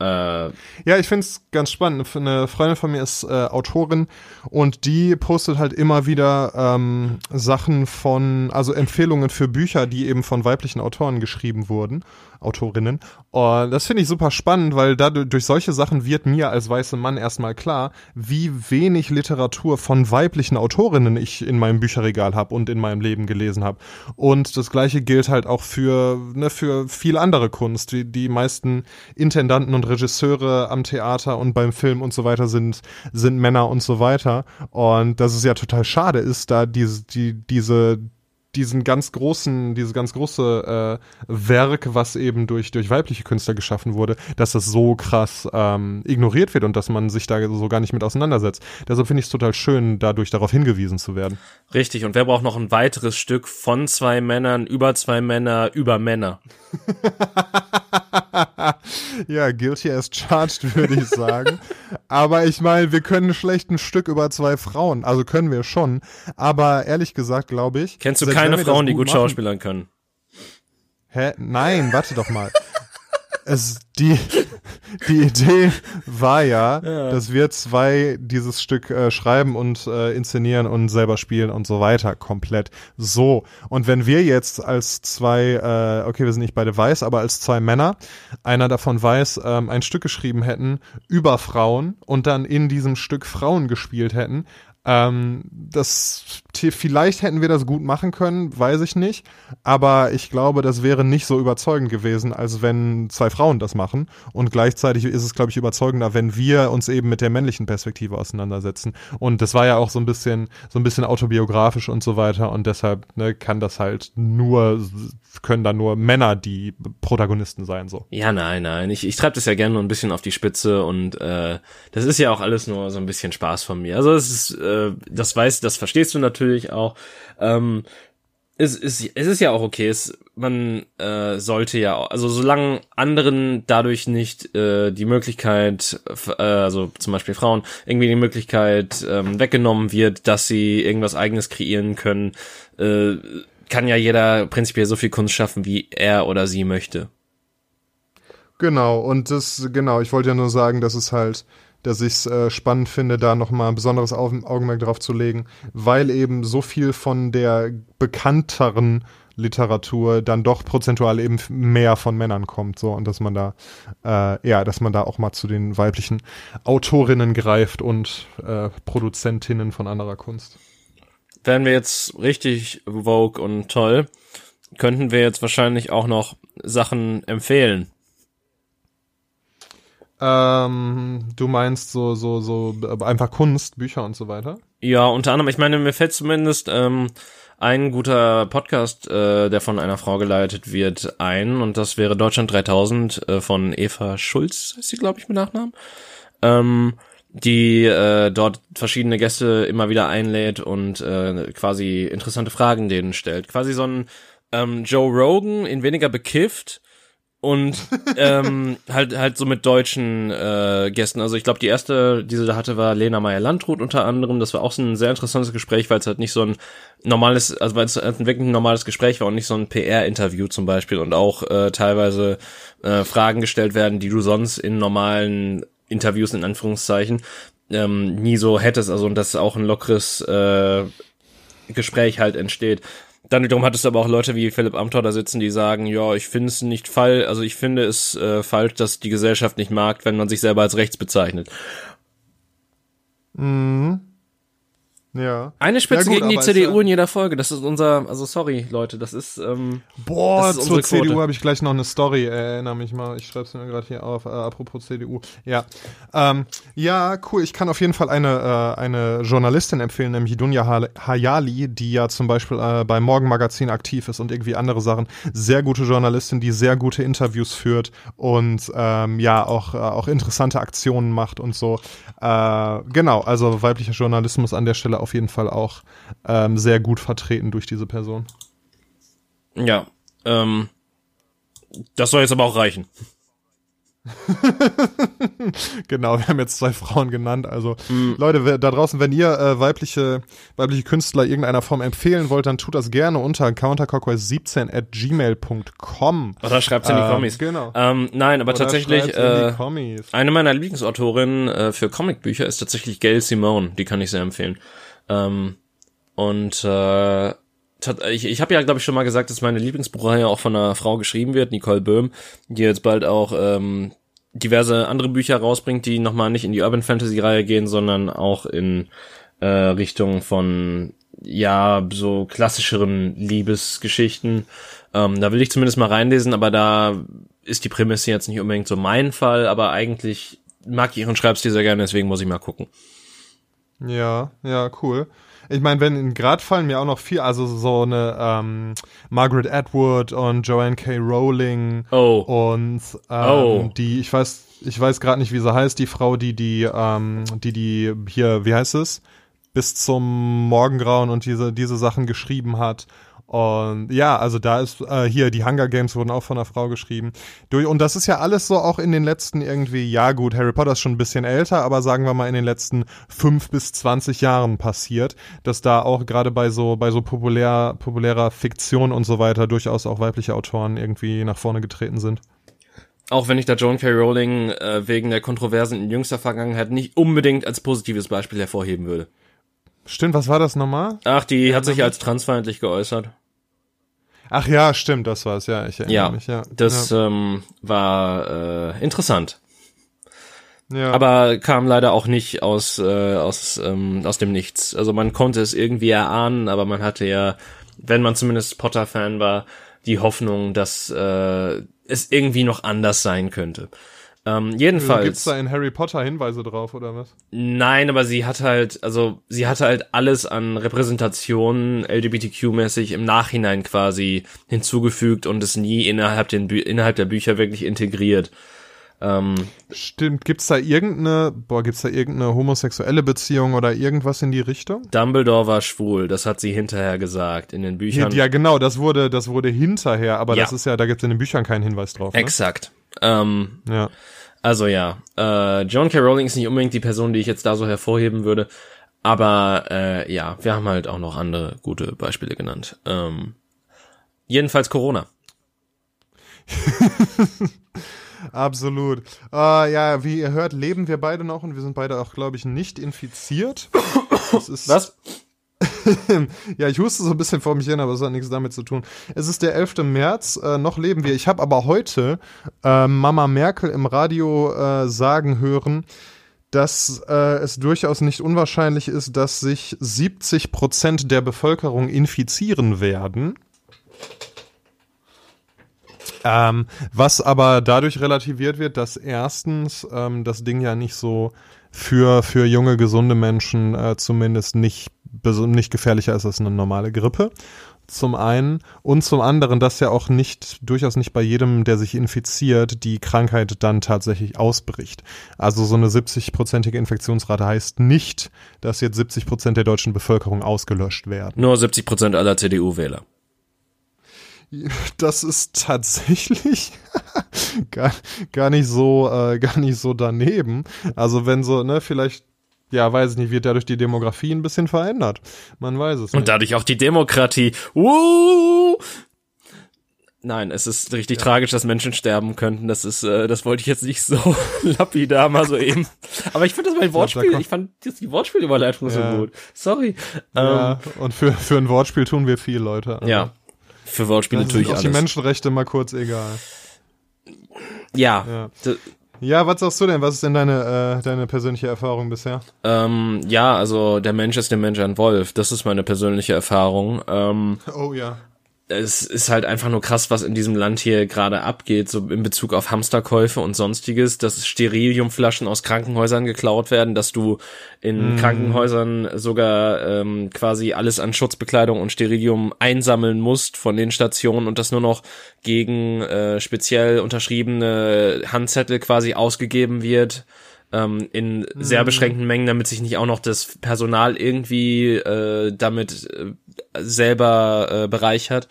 Äh, ja, ich find's ganz spannend. Eine Freundin von mir ist äh, Autorin und die postet halt immer wieder ähm, Sachen von, also Empfehlungen für Bücher, die eben von weiblichen Autoren geschrieben wurden. Autorinnen. Und das finde ich super spannend, weil dadurch durch solche Sachen wird mir als weißer Mann erstmal klar, wie wenig Literatur von weiblichen Autorinnen ich in meinem Bücherregal habe und in meinem Leben gelesen habe. Und das gleiche gilt halt auch für, ne, für viel andere Kunst. Die, die meisten Intendanten und Regisseure am Theater und beim Film und so weiter sind, sind Männer und so weiter. Und dass es ja total schade ist, da diese, die, diese diesen ganz großen, diese ganz große äh, Werk, was eben durch, durch weibliche Künstler geschaffen wurde, dass das so krass ähm, ignoriert wird und dass man sich da so gar nicht mit auseinandersetzt. Deshalb finde ich es total schön, dadurch darauf hingewiesen zu werden. Richtig, und wer braucht noch ein weiteres Stück von zwei Männern, über zwei Männer, über Männer? ja, guilty as charged, würde ich sagen. aber ich meine, wir können schlecht ein Stück über zwei Frauen. Also können wir schon. Aber ehrlich gesagt, glaube ich. Kennst du keine Frauen, die gut machen, schauspielern können? Hä? Nein, warte doch mal es, die, die Idee war ja, ja, dass wir zwei dieses Stück äh, schreiben und äh, inszenieren und selber spielen und so weiter, komplett. So. Und wenn wir jetzt als zwei, äh, okay, wir sind nicht beide weiß, aber als zwei Männer, einer davon weiß, ähm, ein Stück geschrieben hätten über Frauen und dann in diesem Stück Frauen gespielt hätten, ähm, das vielleicht hätten wir das gut machen können, weiß ich nicht. Aber ich glaube, das wäre nicht so überzeugend gewesen, als wenn zwei Frauen das machen. Und gleichzeitig ist es, glaube ich, überzeugender, wenn wir uns eben mit der männlichen Perspektive auseinandersetzen. Und das war ja auch so ein bisschen, so ein bisschen autobiografisch und so weiter. Und deshalb ne, kann das halt nur, können da nur Männer die Protagonisten sein. so. Ja, nein, nein. Ich, ich treibe das ja gerne nur ein bisschen auf die Spitze und äh, das ist ja auch alles nur so ein bisschen Spaß von mir. Also es ist äh, äh, das weißt, das verstehst du natürlich auch. Ähm, es, es, es ist ja auch okay, es, man äh, sollte ja, auch, also solange anderen dadurch nicht äh, die Möglichkeit, äh, also zum Beispiel Frauen, irgendwie die Möglichkeit ähm, weggenommen wird, dass sie irgendwas eigenes kreieren können, äh, kann ja jeder prinzipiell so viel Kunst schaffen, wie er oder sie möchte. Genau, und das, genau, ich wollte ja nur sagen, dass es halt dass ich es äh, spannend finde, da nochmal ein besonderes Augenmerk drauf zu legen, weil eben so viel von der bekannteren Literatur dann doch prozentual eben mehr von Männern kommt, so und dass man da äh, ja, dass man da auch mal zu den weiblichen Autorinnen greift und äh, Produzentinnen von anderer Kunst. Wären wir jetzt richtig vogue und toll, könnten wir jetzt wahrscheinlich auch noch Sachen empfehlen. Ähm, du meinst so, so, so einfach Kunst, Bücher und so weiter? Ja, unter anderem, ich meine, mir fällt zumindest ähm, ein guter Podcast, äh, der von einer Frau geleitet wird, ein und das wäre Deutschland 3000 äh, von Eva Schulz, ist sie, glaube ich, mit Nachnamen. Ähm, die äh, dort verschiedene Gäste immer wieder einlädt und äh, quasi interessante Fragen denen stellt. Quasi so ein ähm, Joe Rogan in weniger bekifft und ähm, halt halt so mit deutschen äh, Gästen. Also ich glaube, die erste, die sie da hatte, war Lena Meyer-Landrut unter anderem. Das war auch so ein sehr interessantes Gespräch, weil es halt nicht so ein normales, also weil es halt wirklich ein normales Gespräch war und nicht so ein PR-Interview zum Beispiel und auch äh, teilweise äh, Fragen gestellt werden, die du sonst in normalen Interviews in Anführungszeichen ähm, nie so hättest. Also und dass auch ein lockeres äh, Gespräch halt entsteht. Dann wiederum hattest du aber auch Leute wie Philipp Amthor da sitzen, die sagen, ja, ich finde es nicht fall, also ich finde es äh, falsch, dass die Gesellschaft nicht mag, wenn man sich selber als rechts bezeichnet. Mhm. Ja. Eine Spitze Ja, gut, gegen die CDU ja- in jeder Folge. Das ist unser, also sorry, Leute, das ist, ähm, Boah, Das ist zur. CDU habe ich gleich noch eine Story, äh, erinnere mich mal. Ich schreibe es mir gerade hier auf, äh, apropos CDU. Ja, ähm, ja, cool. Ich kann auf jeden Fall eine, äh, eine Journalistin empfehlen, nämlich Dunja Ha- Hayali, die ja zum Beispiel äh, bei Morgen Magazin aktiv ist und irgendwie andere Sachen. Sehr gute Journalistin, die sehr gute Interviews führt und ähm, ja, auch, äh, auch interessante Aktionen macht und so. Äh, genau, also weiblicher Journalismus an der Stelle auf jeden Fall auch ähm, sehr gut vertreten durch diese Person. ja, ähm, das soll jetzt aber auch reichen. Genau, wir haben jetzt zwei Frauen genannt. Also Leute, wer- da draußen, wenn ihr äh, weibliche, weibliche Künstler irgendeiner Form empfehlen wollt, dann tut das gerne unter counterclockwise17 at gmail.com. Oder schreibt's in die Ähm, Kommis. genau. Ähm, nein, aber Oder tatsächlich, äh, eine meiner Lieblingsautorinnen äh, für Comicbücher ist tatsächlich Gail Simone. Die kann ich sehr empfehlen. Ähm, und äh, ich, ich habe ja, glaube ich, schon mal gesagt, dass meine Lieblingsbuchreihe auch von einer Frau geschrieben wird, Nicole Böhm, die jetzt bald auch ähm, diverse andere Bücher rausbringt, die nochmal nicht in die Urban Fantasy Reihe gehen, sondern auch in äh, Richtung von ja so klassischeren Liebesgeschichten. Ähm, da will ich zumindest mal reinlesen, aber da ist die Prämisse jetzt nicht unbedingt so mein Fall, aber eigentlich mag ich ihren Schreibstil sehr gerne, deswegen muss ich mal gucken. Ja, ja, cool. Ich meine, wenn gerade fallen mir auch noch viel, also so eine ähm, Margaret Atwood und Joanne K. Rowling Oh. und ähm, Oh. die, ich weiß, ich weiß gerade nicht, wie sie heißt, die Frau, die die, ähm, die die hier, wie heißt es, bis zum Morgengrauen und diese diese Sachen geschrieben hat. Und ja, also da ist äh, hier die Hunger Games wurden auch von einer Frau geschrieben. Und das ist ja alles so auch in den letzten irgendwie, ja gut, Harry Potter ist schon ein bisschen älter, aber sagen wir mal in den letzten fünf bis zwanzig Jahren passiert, dass da auch gerade bei so bei so populär populärer Fiktion und so weiter durchaus auch weibliche Autoren irgendwie nach vorne getreten sind. Auch wenn ich da Joan K. Rowling äh, wegen der Kontroversen in jüngster Vergangenheit nicht unbedingt als positives Beispiel hervorheben würde. Stimmt, was war das nochmal? Ach, die hat sich als transfeindlich geäußert. Ach ja, stimmt, das war's, ja, ich erinnere Ja, mich, ja. das ähm, war äh, interessant. ja. Aber kam leider auch nicht aus, äh, aus, ähm, aus dem Nichts. Also man konnte es irgendwie erahnen, aber man hatte ja, wenn man zumindest Potter-Fan war, die Hoffnung, dass äh, es irgendwie noch anders sein könnte. Ähm, Gibt's jedenfalls. da in Harry Potter Hinweise drauf, oder was? Nein, aber sie hat halt, also sie hatte halt alles an Repräsentation LGBTQ-mäßig im Nachhinein quasi hinzugefügt und es nie innerhalb, den Bü innerhalb der Bücher wirklich integriert. Ähm, Stimmt, gibt's da irgendeine, boah, gibt's da irgendeine homosexuelle Beziehung oder irgendwas in die Richtung? Dumbledore war schwul, das hat sie hinterher gesagt in den Büchern. Ja, genau, das wurde, das wurde hinterher, aber Ja. das ist ja, da gibt's in den Büchern keinen Hinweis drauf. Ne? Exakt. Ähm, Ja. also ja, äh, John K. Rowling ist nicht unbedingt die Person, die ich jetzt da so hervorheben würde, aber äh, ja, wir haben halt auch noch andere gute Beispiele genannt. Ähm, jedenfalls Corona. Absolut. Äh, ja, wie ihr hört, leben wir beide noch und wir sind beide auch, glaube ich, nicht infiziert. Das ist, Was? Ja, ich huste so ein bisschen vor mich hin, aber es hat nichts damit zu tun. Es ist der 11. März, äh, noch leben wir. Ich habe aber heute äh, Mama Merkel im Radio äh, sagen hören, dass äh, es durchaus nicht unwahrscheinlich ist, dass sich 70 Prozent der Bevölkerung infizieren werden. Ähm, was aber dadurch relativiert wird, dass erstens ähm, das Ding ja nicht so für, für junge, gesunde Menschen äh, zumindest nicht, nicht gefährlicher ist als eine normale Grippe. Zum einen. Und zum anderen, dass ja auch nicht, durchaus nicht bei jedem, der sich infiziert, die Krankheit dann tatsächlich ausbricht. Also so eine 70-prozentige Infektionsrate heißt nicht, dass jetzt 70 Prozent der deutschen Bevölkerung ausgelöscht werden. Nur 70 Prozent aller CDU-Wähler. Das ist tatsächlich gar, gar nicht so, äh, gar nicht so daneben. Also wenn so, ne, vielleicht ja, weiß ich nicht, wird dadurch die Demografie ein bisschen verändert. Man weiß es nicht. Und dadurch auch die Demokratie. Uh! Nein, es ist richtig ja. tragisch, dass Menschen sterben könnten. Das ist, äh, das wollte ich jetzt nicht so lapidar mal so eben. Aber ich finde das mein Wortspiel, ich, glaub, ich fand jetzt die Wortspielüberleitung ja. so gut. Sorry. Ja, ähm, und für, für ein Wortspiel tun wir viel, Leute. Also, ja. Für Wortspiele natürlich alles. die Menschenrechte mal kurz egal. Ja. ja. Ja, was sagst du denn? Was ist denn deine, äh, deine persönliche Erfahrung bisher? Ähm, ja, also der Mensch ist der Mensch ein Wolf. Das ist meine persönliche Erfahrung. Ähm, oh ja es ist halt einfach nur krass, was in diesem Land hier gerade abgeht, so in Bezug auf Hamsterkäufe und sonstiges, dass Steriliumflaschen aus Krankenhäusern geklaut werden, dass du in mm. Krankenhäusern sogar ähm, quasi alles an Schutzbekleidung und Sterilium einsammeln musst von den Stationen und das nur noch gegen äh, speziell unterschriebene Handzettel quasi ausgegeben wird ähm, in sehr mhm. beschränkten Mengen, damit sich nicht auch noch das Personal irgendwie äh, damit äh, selber äh, bereichert.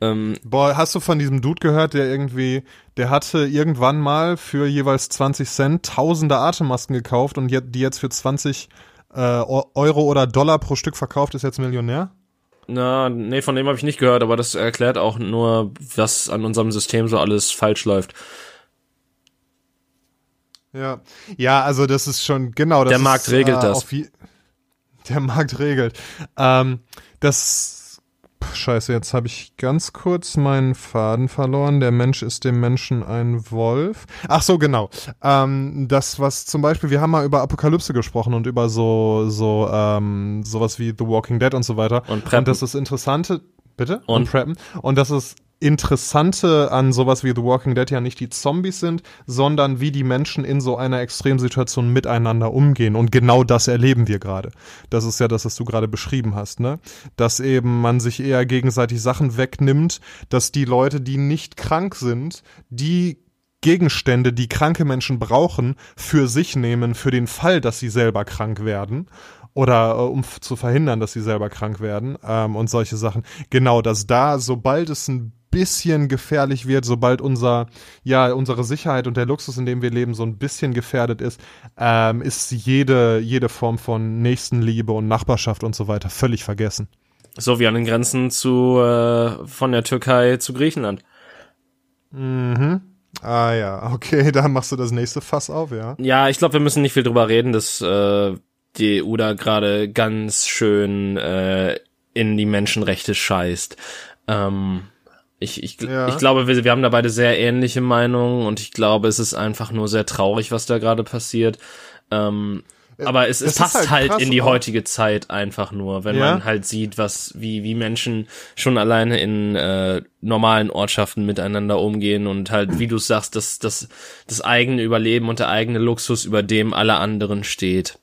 Ähm, Boah, hast du von diesem Dude gehört, der irgendwie, der hatte irgendwann mal für jeweils 20 Cent tausende Atemmasken gekauft und die jetzt für 20 äh, Euro oder Dollar pro Stück verkauft, ist jetzt Millionär? Na, nee, von dem habe ich nicht gehört, aber das erklärt auch nur, was an unserem System so alles falsch läuft. Ja, ja, also das ist schon genau. Das der Markt ist, regelt äh, das. der Markt regelt. Ähm, das Scheiße, jetzt habe ich ganz kurz meinen Faden verloren. Der Mensch ist dem Menschen ein Wolf. Ach so, genau. Ähm, das, was zum Beispiel, wir haben mal über Apokalypse gesprochen und über so, so, ähm, sowas wie The Walking Dead und so weiter. Und Preppen. Und das ist Interessante, bitte? Und, und Preppen. Und das ist Interessante an sowas wie The Walking Dead ja nicht die Zombies sind, sondern wie die Menschen in so einer Extremsituation miteinander umgehen. Und genau das erleben wir gerade. Das ist ja das, was du gerade beschrieben hast, ne? Dass eben man sich eher gegenseitig Sachen wegnimmt, dass die Leute, die nicht krank sind, die Gegenstände, die kranke Menschen brauchen, für sich nehmen, für den Fall, dass sie selber krank werden oder äh, um zu verhindern, dass sie selber krank werden ähm, und solche Sachen. Genau, dass da, sobald es ein bisschen gefährlich wird, sobald unser, ja, unsere Sicherheit und der Luxus, in dem wir leben, so ein bisschen gefährdet ist, ähm, ist jede, jede Form von Nächstenliebe und Nachbarschaft und so weiter völlig vergessen. So wie an den Grenzen zu, äh, von der Türkei zu Griechenland. Mhm. Ah ja, okay, da machst du das nächste Fass auf, ja. Ja, ich glaube, wir müssen nicht viel drüber reden, dass äh, die EU da gerade ganz schön äh, in die Menschenrechte scheißt. Ähm, ich, ich, ja. ich glaube, wir, wir haben da beide sehr ähnliche Meinungen und ich glaube, es ist einfach nur sehr traurig, was da gerade passiert. Ähm, äh, aber es, es passt halt, halt in die heutige Zeit einfach nur, wenn ja? man halt sieht, was, wie, wie Menschen schon alleine in äh, normalen Ortschaften miteinander umgehen und halt, wie du sagst, dass das, das eigene Überleben und der eigene Luxus über dem aller anderen steht.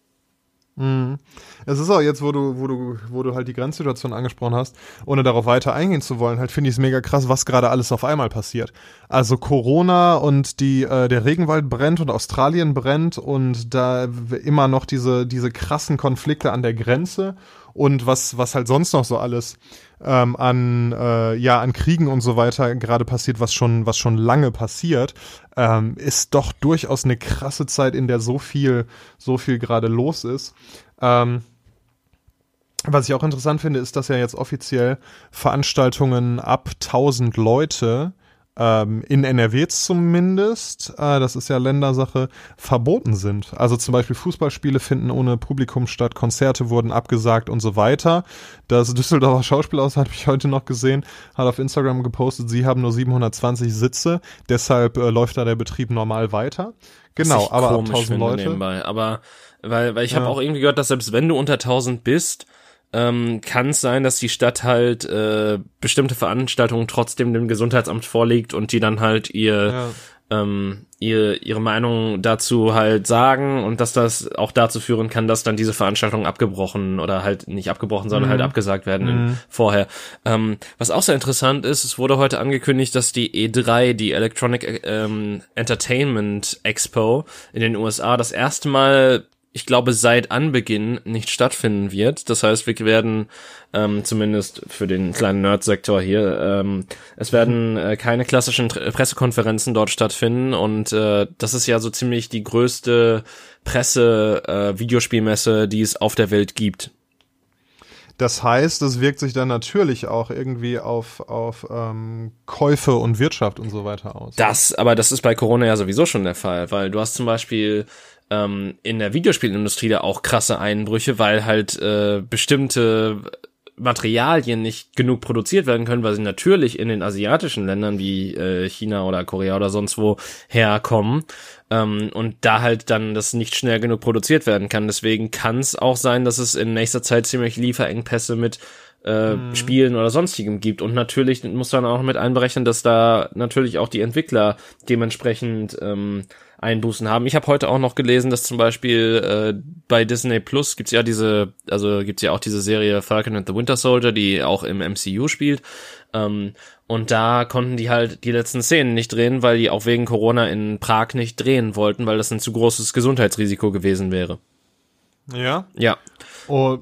Mhm. Es ist auch jetzt, wo du, wo du, wo du halt die Grenzsituation angesprochen hast, ohne darauf weiter eingehen zu wollen, halt finde ich es mega krass, was gerade alles auf einmal passiert. Also Corona und die, äh, der Regenwald brennt und Australien brennt und da immer noch diese, diese krassen Konflikte an der Grenze und was, was halt sonst noch so alles ähm, an, äh, ja, an Kriegen und so weiter gerade passiert, was schon, was schon lange passiert, ähm, ist doch durchaus eine krasse Zeit, in der so viel, so viel gerade los ist. Ähm, was ich auch interessant finde, ist, dass ja jetzt offiziell Veranstaltungen ab 1000 Leute ähm, in NRW zumindest, äh, das ist ja Ländersache, verboten sind. Also zum Beispiel Fußballspiele finden ohne Publikum statt, Konzerte wurden abgesagt und so weiter. Das Düsseldorfer Schauspielhaus habe ich heute noch gesehen, hat auf Instagram gepostet, sie haben nur 720 Sitze, deshalb äh, läuft da der Betrieb normal weiter. Genau, aber ab 1000 Leute. Nebenbei. Aber weil, weil ich habe ja. auch irgendwie gehört, dass selbst wenn du unter 1000 bist, ähm, kann es sein, dass die Stadt halt äh, bestimmte Veranstaltungen trotzdem dem Gesundheitsamt vorlegt und die dann halt ihr ja. ähm, ihre, ihre Meinung dazu halt sagen und dass das auch dazu führen kann, dass dann diese Veranstaltungen abgebrochen oder halt nicht abgebrochen, sondern halt mhm. halt abgesagt werden mhm. vorher. Ähm, was auch sehr interessant ist, es wurde heute angekündigt, dass die E3, die Electronic ähm, Entertainment Expo in den USA, das erste Mal ich glaube, seit Anbeginn nicht stattfinden wird. Das heißt, wir werden ähm, zumindest für den kleinen Nerd-Sektor hier, ähm, es werden äh, keine klassischen Pressekonferenzen dort stattfinden und äh, das ist ja so ziemlich die größte Presse-Videospielmesse, äh, die es auf der Welt gibt. Das heißt, es wirkt sich dann natürlich auch irgendwie auf, auf ähm, Käufe und Wirtschaft und so weiter aus. Das, aber das ist bei Corona ja sowieso schon der Fall, weil du hast zum Beispiel ähm, in der Videospielindustrie da auch krasse Einbrüche, weil halt äh, bestimmte Materialien nicht genug produziert werden können, weil sie natürlich in den asiatischen Ländern wie äh, China oder Korea oder sonst wo herkommen ähm, und da halt dann das nicht schnell genug produziert werden kann. Deswegen kann es auch sein, dass es in nächster Zeit ziemlich Lieferengpässe mit äh, mhm. Spielen oder sonstigem gibt. Und natürlich muss man auch mit einberechnen, dass da natürlich auch die Entwickler dementsprechend ähm, Einbußen haben. Ich habe heute auch noch gelesen, dass zum Beispiel äh, bei Disney Plus gibt's ja diese, also gibt's ja auch diese Serie Falcon and the Winter Soldier, die auch im MCU spielt. Ähm, und da konnten die halt die letzten Szenen nicht drehen, weil die auch wegen Corona in Prag nicht drehen wollten, weil das ein zu großes Gesundheitsrisiko gewesen wäre. Ja? Ja. Oh,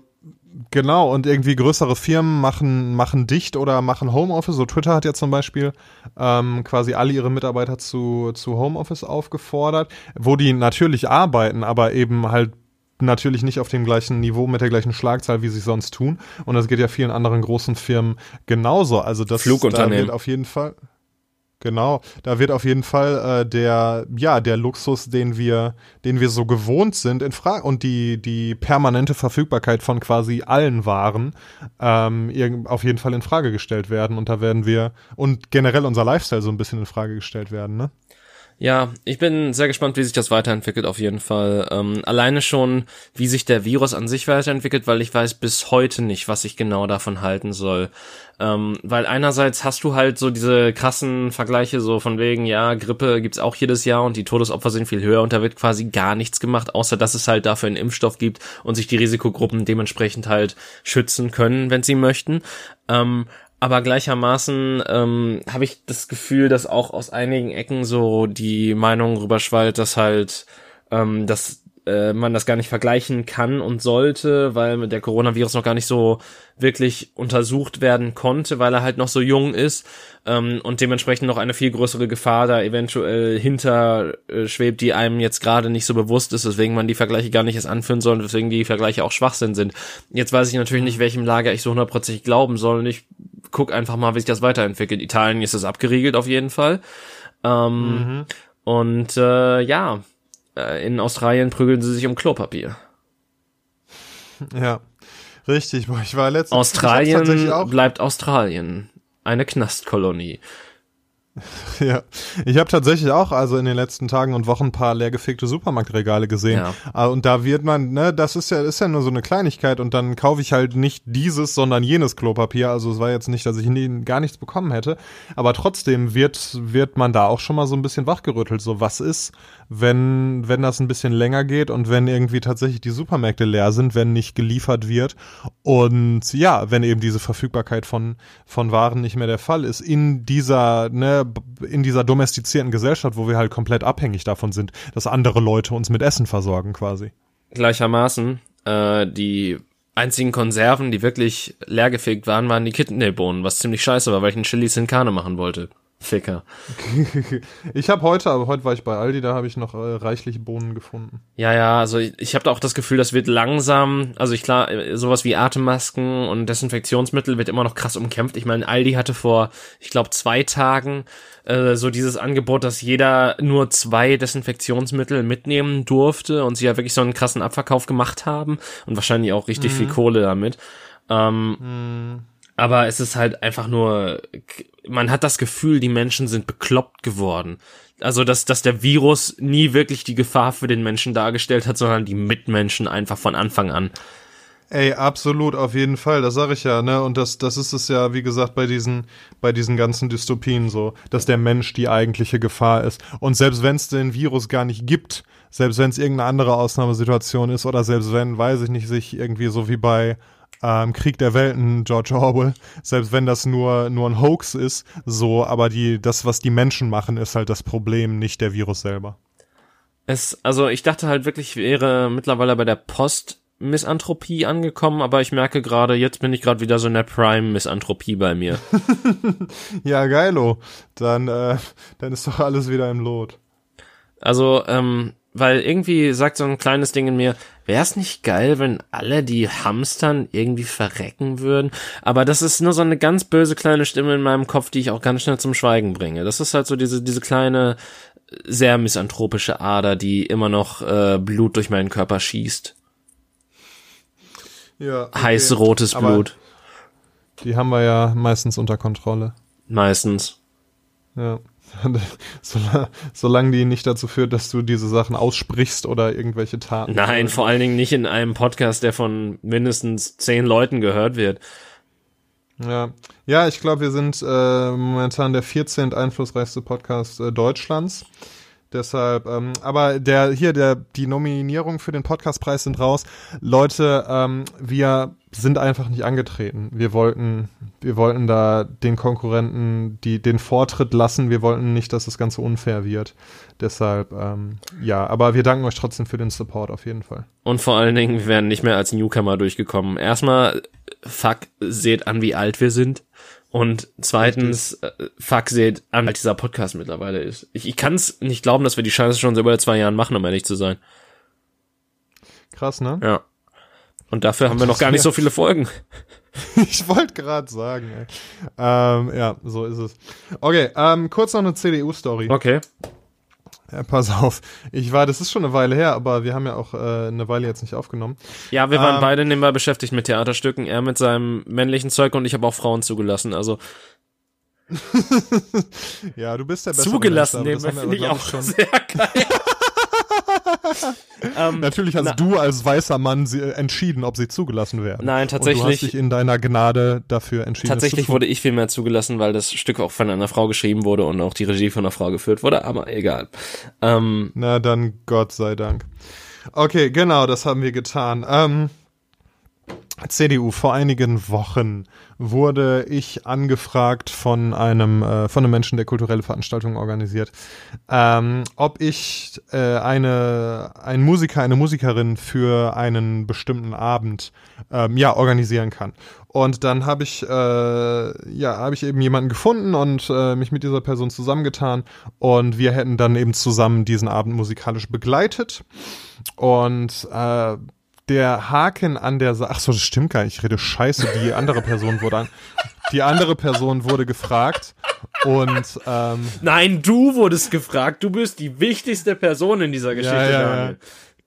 Genau, und irgendwie größere Firmen machen, machen dicht oder machen Homeoffice. So Twitter hat ja zum Beispiel ähm, quasi alle ihre Mitarbeiter zu, zu Homeoffice aufgefordert, wo die natürlich arbeiten, aber eben halt natürlich nicht auf dem gleichen Niveau mit der gleichen Schlagzahl, wie sie sonst tun. Und das geht ja vielen anderen großen Firmen genauso. Also das Flugunternehmen. Da auf jeden Fall. Genau, da wird auf jeden Fall äh, der ja der Luxus, den wir den wir so gewohnt sind in Frage und die die permanente Verfügbarkeit von quasi allen Waren ähm, auf jeden Fall in Frage gestellt werden und da werden wir und generell unser Lifestyle so ein bisschen in Frage gestellt werden, ne? Ja, ich bin sehr gespannt, wie sich das weiterentwickelt auf jeden Fall. Ähm, alleine schon, wie sich der Virus an sich weiterentwickelt, weil ich weiß bis heute nicht, was ich genau davon halten soll. Ähm, weil einerseits hast du halt so diese krassen Vergleiche so von wegen, ja, Grippe gibt's auch jedes Jahr und die Todesopfer sind viel höher und da wird quasi gar nichts gemacht, außer dass es halt dafür einen Impfstoff gibt und sich die Risikogruppen dementsprechend halt schützen können, wenn sie möchten. Ähm, aber gleichermaßen ähm, habe ich das Gefühl, dass auch aus einigen Ecken so die Meinung rüberschwallt, dass halt ähm, dass äh, man das gar nicht vergleichen kann und sollte, weil der Coronavirus noch gar nicht so wirklich untersucht werden konnte, weil er halt noch so jung ist ähm, und dementsprechend noch eine viel größere Gefahr da eventuell hinter äh, schwebt, die einem jetzt gerade nicht so bewusst ist, deswegen man die Vergleiche gar nicht erst anführen soll und deswegen die Vergleiche auch Schwachsinn sind. Jetzt weiß ich natürlich nicht, welchem Lager ich so hundertprozentig glauben soll und ich guck einfach mal, wie sich das weiterentwickelt. Italien ist es abgeriegelt auf jeden Fall. Ähm, mhm. Und äh, ja, äh, in Australien prügeln sie sich um Klopapier. Ja, richtig. Ich war letztens. Australien bleibt Australien. Eine Knastkolonie. Ja, ich habe tatsächlich auch also in den letzten Tagen und Wochen ein paar leergefegte Supermarktregale gesehen. Ja. Ah, und da wird man, ne, das ist ja, ist ja nur so eine Kleinigkeit und dann kaufe ich halt nicht dieses, sondern jenes Klopapier. Also es war jetzt nicht, dass ich nie, gar nichts bekommen hätte. Aber trotzdem wird, wird man da auch schon mal so ein bisschen wachgerüttelt. So, was ist, wenn, wenn das ein bisschen länger geht und wenn irgendwie tatsächlich die Supermärkte leer sind, wenn nicht geliefert wird und ja, wenn eben diese Verfügbarkeit von, von Waren nicht mehr der Fall ist in dieser, ne, in dieser domestizierten Gesellschaft, wo wir halt komplett abhängig davon sind, dass andere Leute uns mit Essen versorgen quasi. Gleichermaßen, äh, die einzigen Konserven, die wirklich leergefegt waren, waren die Kidneybohnen, was ziemlich scheiße war, weil ich einen Chili Sin Carne machen wollte. Ficker. ich habe heute, aber heute war ich bei Aldi, da habe ich noch äh, reichlich Bohnen gefunden. Ja, ja, also ich, ich habe da auch das Gefühl, das wird langsam, also ich klar, sowas wie Atemmasken und Desinfektionsmittel wird immer noch krass umkämpft. Ich meine, Aldi hatte vor, ich glaube, zwei Tagen äh, so dieses Angebot, dass jeder nur zwei Desinfektionsmittel mitnehmen durfte und sie ja wirklich so einen krassen Abverkauf gemacht haben und wahrscheinlich auch richtig mhm. viel Kohle damit. Ähm, mhm. Aber es ist halt einfach nur, man hat das Gefühl, die Menschen sind bekloppt geworden. Also, dass, dass der Virus nie wirklich die Gefahr für den Menschen dargestellt hat, sondern die Mitmenschen einfach von Anfang an. Ey, absolut, auf jeden Fall, das sage ich ja, ne? Und das, das ist es ja, wie gesagt, bei diesen, bei diesen ganzen Dystopien so, dass der Mensch die eigentliche Gefahr ist. Und selbst wenn es den Virus gar nicht gibt, selbst wenn es irgendeine andere Ausnahmesituation ist oder selbst wenn, weiß ich nicht, sich irgendwie so wie bei ähm, Krieg der Welten, George Orwell, selbst wenn das nur, nur ein Hoax ist, so, aber die, das, was die Menschen machen, ist halt das Problem, nicht der Virus selber. Es, also ich dachte halt wirklich, ich wäre mittlerweile bei der Post Misanthropie angekommen, aber ich merke gerade, jetzt bin ich gerade wieder so in der Prime Misanthropie bei mir. ja, geilo. Dann, äh, dann ist doch alles wieder im Lot. Also, ähm, weil irgendwie sagt so ein kleines Ding in mir, wäre es nicht geil, wenn alle, die hamstern, irgendwie verrecken würden? Aber das ist nur so eine ganz böse kleine Stimme in meinem Kopf, die ich auch ganz schnell zum Schweigen bringe. Das ist halt so diese, diese kleine, sehr misanthropische Ader, die immer noch äh, Blut durch meinen Körper schießt. Ja. Okay. Heiß rotes Aber Blut. Die haben wir ja meistens unter Kontrolle. Meistens. Ja. Solange, die nicht dazu führt, dass du diese Sachen aussprichst oder irgendwelche Taten. Nein, vor allen Dingen nicht in einem Podcast, der von mindestens zehn Leuten gehört wird. Ja, ja ich glaube, wir sind äh, momentan der 14. einflussreichste Podcast äh, Deutschlands. Deshalb, ähm, aber der hier, der die Nominierung für den Podcastpreis sind raus. Leute, ähm, wir sind einfach nicht angetreten. Wir wollten, wir wollten da den Konkurrenten die den Vortritt lassen. Wir wollten nicht, dass das Ganze unfair wird. Deshalb, ähm, ja, aber wir danken euch trotzdem für den Support auf jeden Fall. Und vor allen Dingen, wir wären nicht mehr als Newcomer durchgekommen. Erstmal, fuck, seht an, wie alt wir sind. Und zweitens, äh, fuck, seht an, wie alt dieser Podcast mittlerweile ist. Ich, ich kann es nicht glauben, dass wir die Scheiße schon seit über zwei Jahren machen, um ehrlich zu sein. Krass, ne? Ja. Und dafür haben wir noch gar nicht so viele Folgen. ich wollte gerade sagen, ey. Ähm, ja, so ist es. Okay, ähm, kurz noch eine CDU-Story. Okay. Ja, pass auf. Ich war, das ist schon eine Weile her, aber wir haben ja auch äh, eine Weile jetzt nicht aufgenommen. Ja, wir waren Ähm, beide nebenbei beschäftigt mit Theaterstücken. Er mit seinem männlichen Zeug und ich habe auch Frauen zugelassen. Also Ja, du bist der bessere zugelassen das finde ich auch sehr geil. ähm, Natürlich hast Na- du als weißer Mann sie, äh, entschieden, ob sie zugelassen werden. Nein, Und du tatsächlich- hast dich in deiner Gnade dafür entschieden. Tatsächlich wurde ich viel mehr zugelassen, weil das Stück auch von einer Frau geschrieben wurde und auch die Regie von einer Frau geführt wurde, aber egal. Ähm, Na dann, Gott sei Dank. Okay, genau, das haben wir getan. Ähm, CDU, vor einigen Wochen wurde ich angefragt von einem, äh, von einem Menschen, der kulturelle Veranstaltungen organisiert, ähm, ob ich äh, eine, ein Musiker, eine Musikerin für einen bestimmten Abend ähm, ja, organisieren kann. Und dann habe ich, äh, ja, habe ich eben jemanden gefunden und äh, mich mit dieser Person zusammengetan und wir hätten dann eben zusammen diesen Abend musikalisch begleitet. Und äh, der Haken an der Sache, ach so, das stimmt gar nicht, ich rede scheiße, die andere Person wurde an, die andere Person wurde gefragt und ähm, nein, du wurdest gefragt. Du bist die wichtigste Person in dieser Geschichte, ja, ja, ja.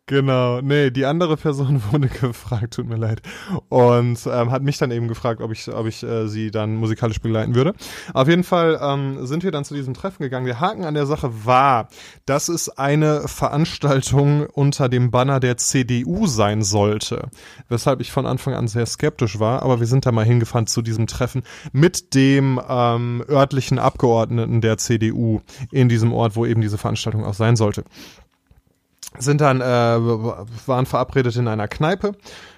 Genau, nee, die andere Person wurde gefragt, tut mir leid. Und ähm, hat mich dann eben gefragt, ob ich, ob ich äh, sie dann musikalisch begleiten würde. Auf jeden Fall ähm, sind wir dann zu diesem Treffen gegangen. Der Haken an der Sache war, dass es eine Veranstaltung unter dem Banner der CDU sein sollte. Weshalb ich von Anfang an sehr skeptisch war, aber wir sind da mal hingefahren zu diesem Treffen mit dem ähm, örtlichen Abgeordneten der CDU in diesem Ort, wo eben diese Veranstaltung auch sein sollte sind dann äh, waren verabredet in einer Kneipe,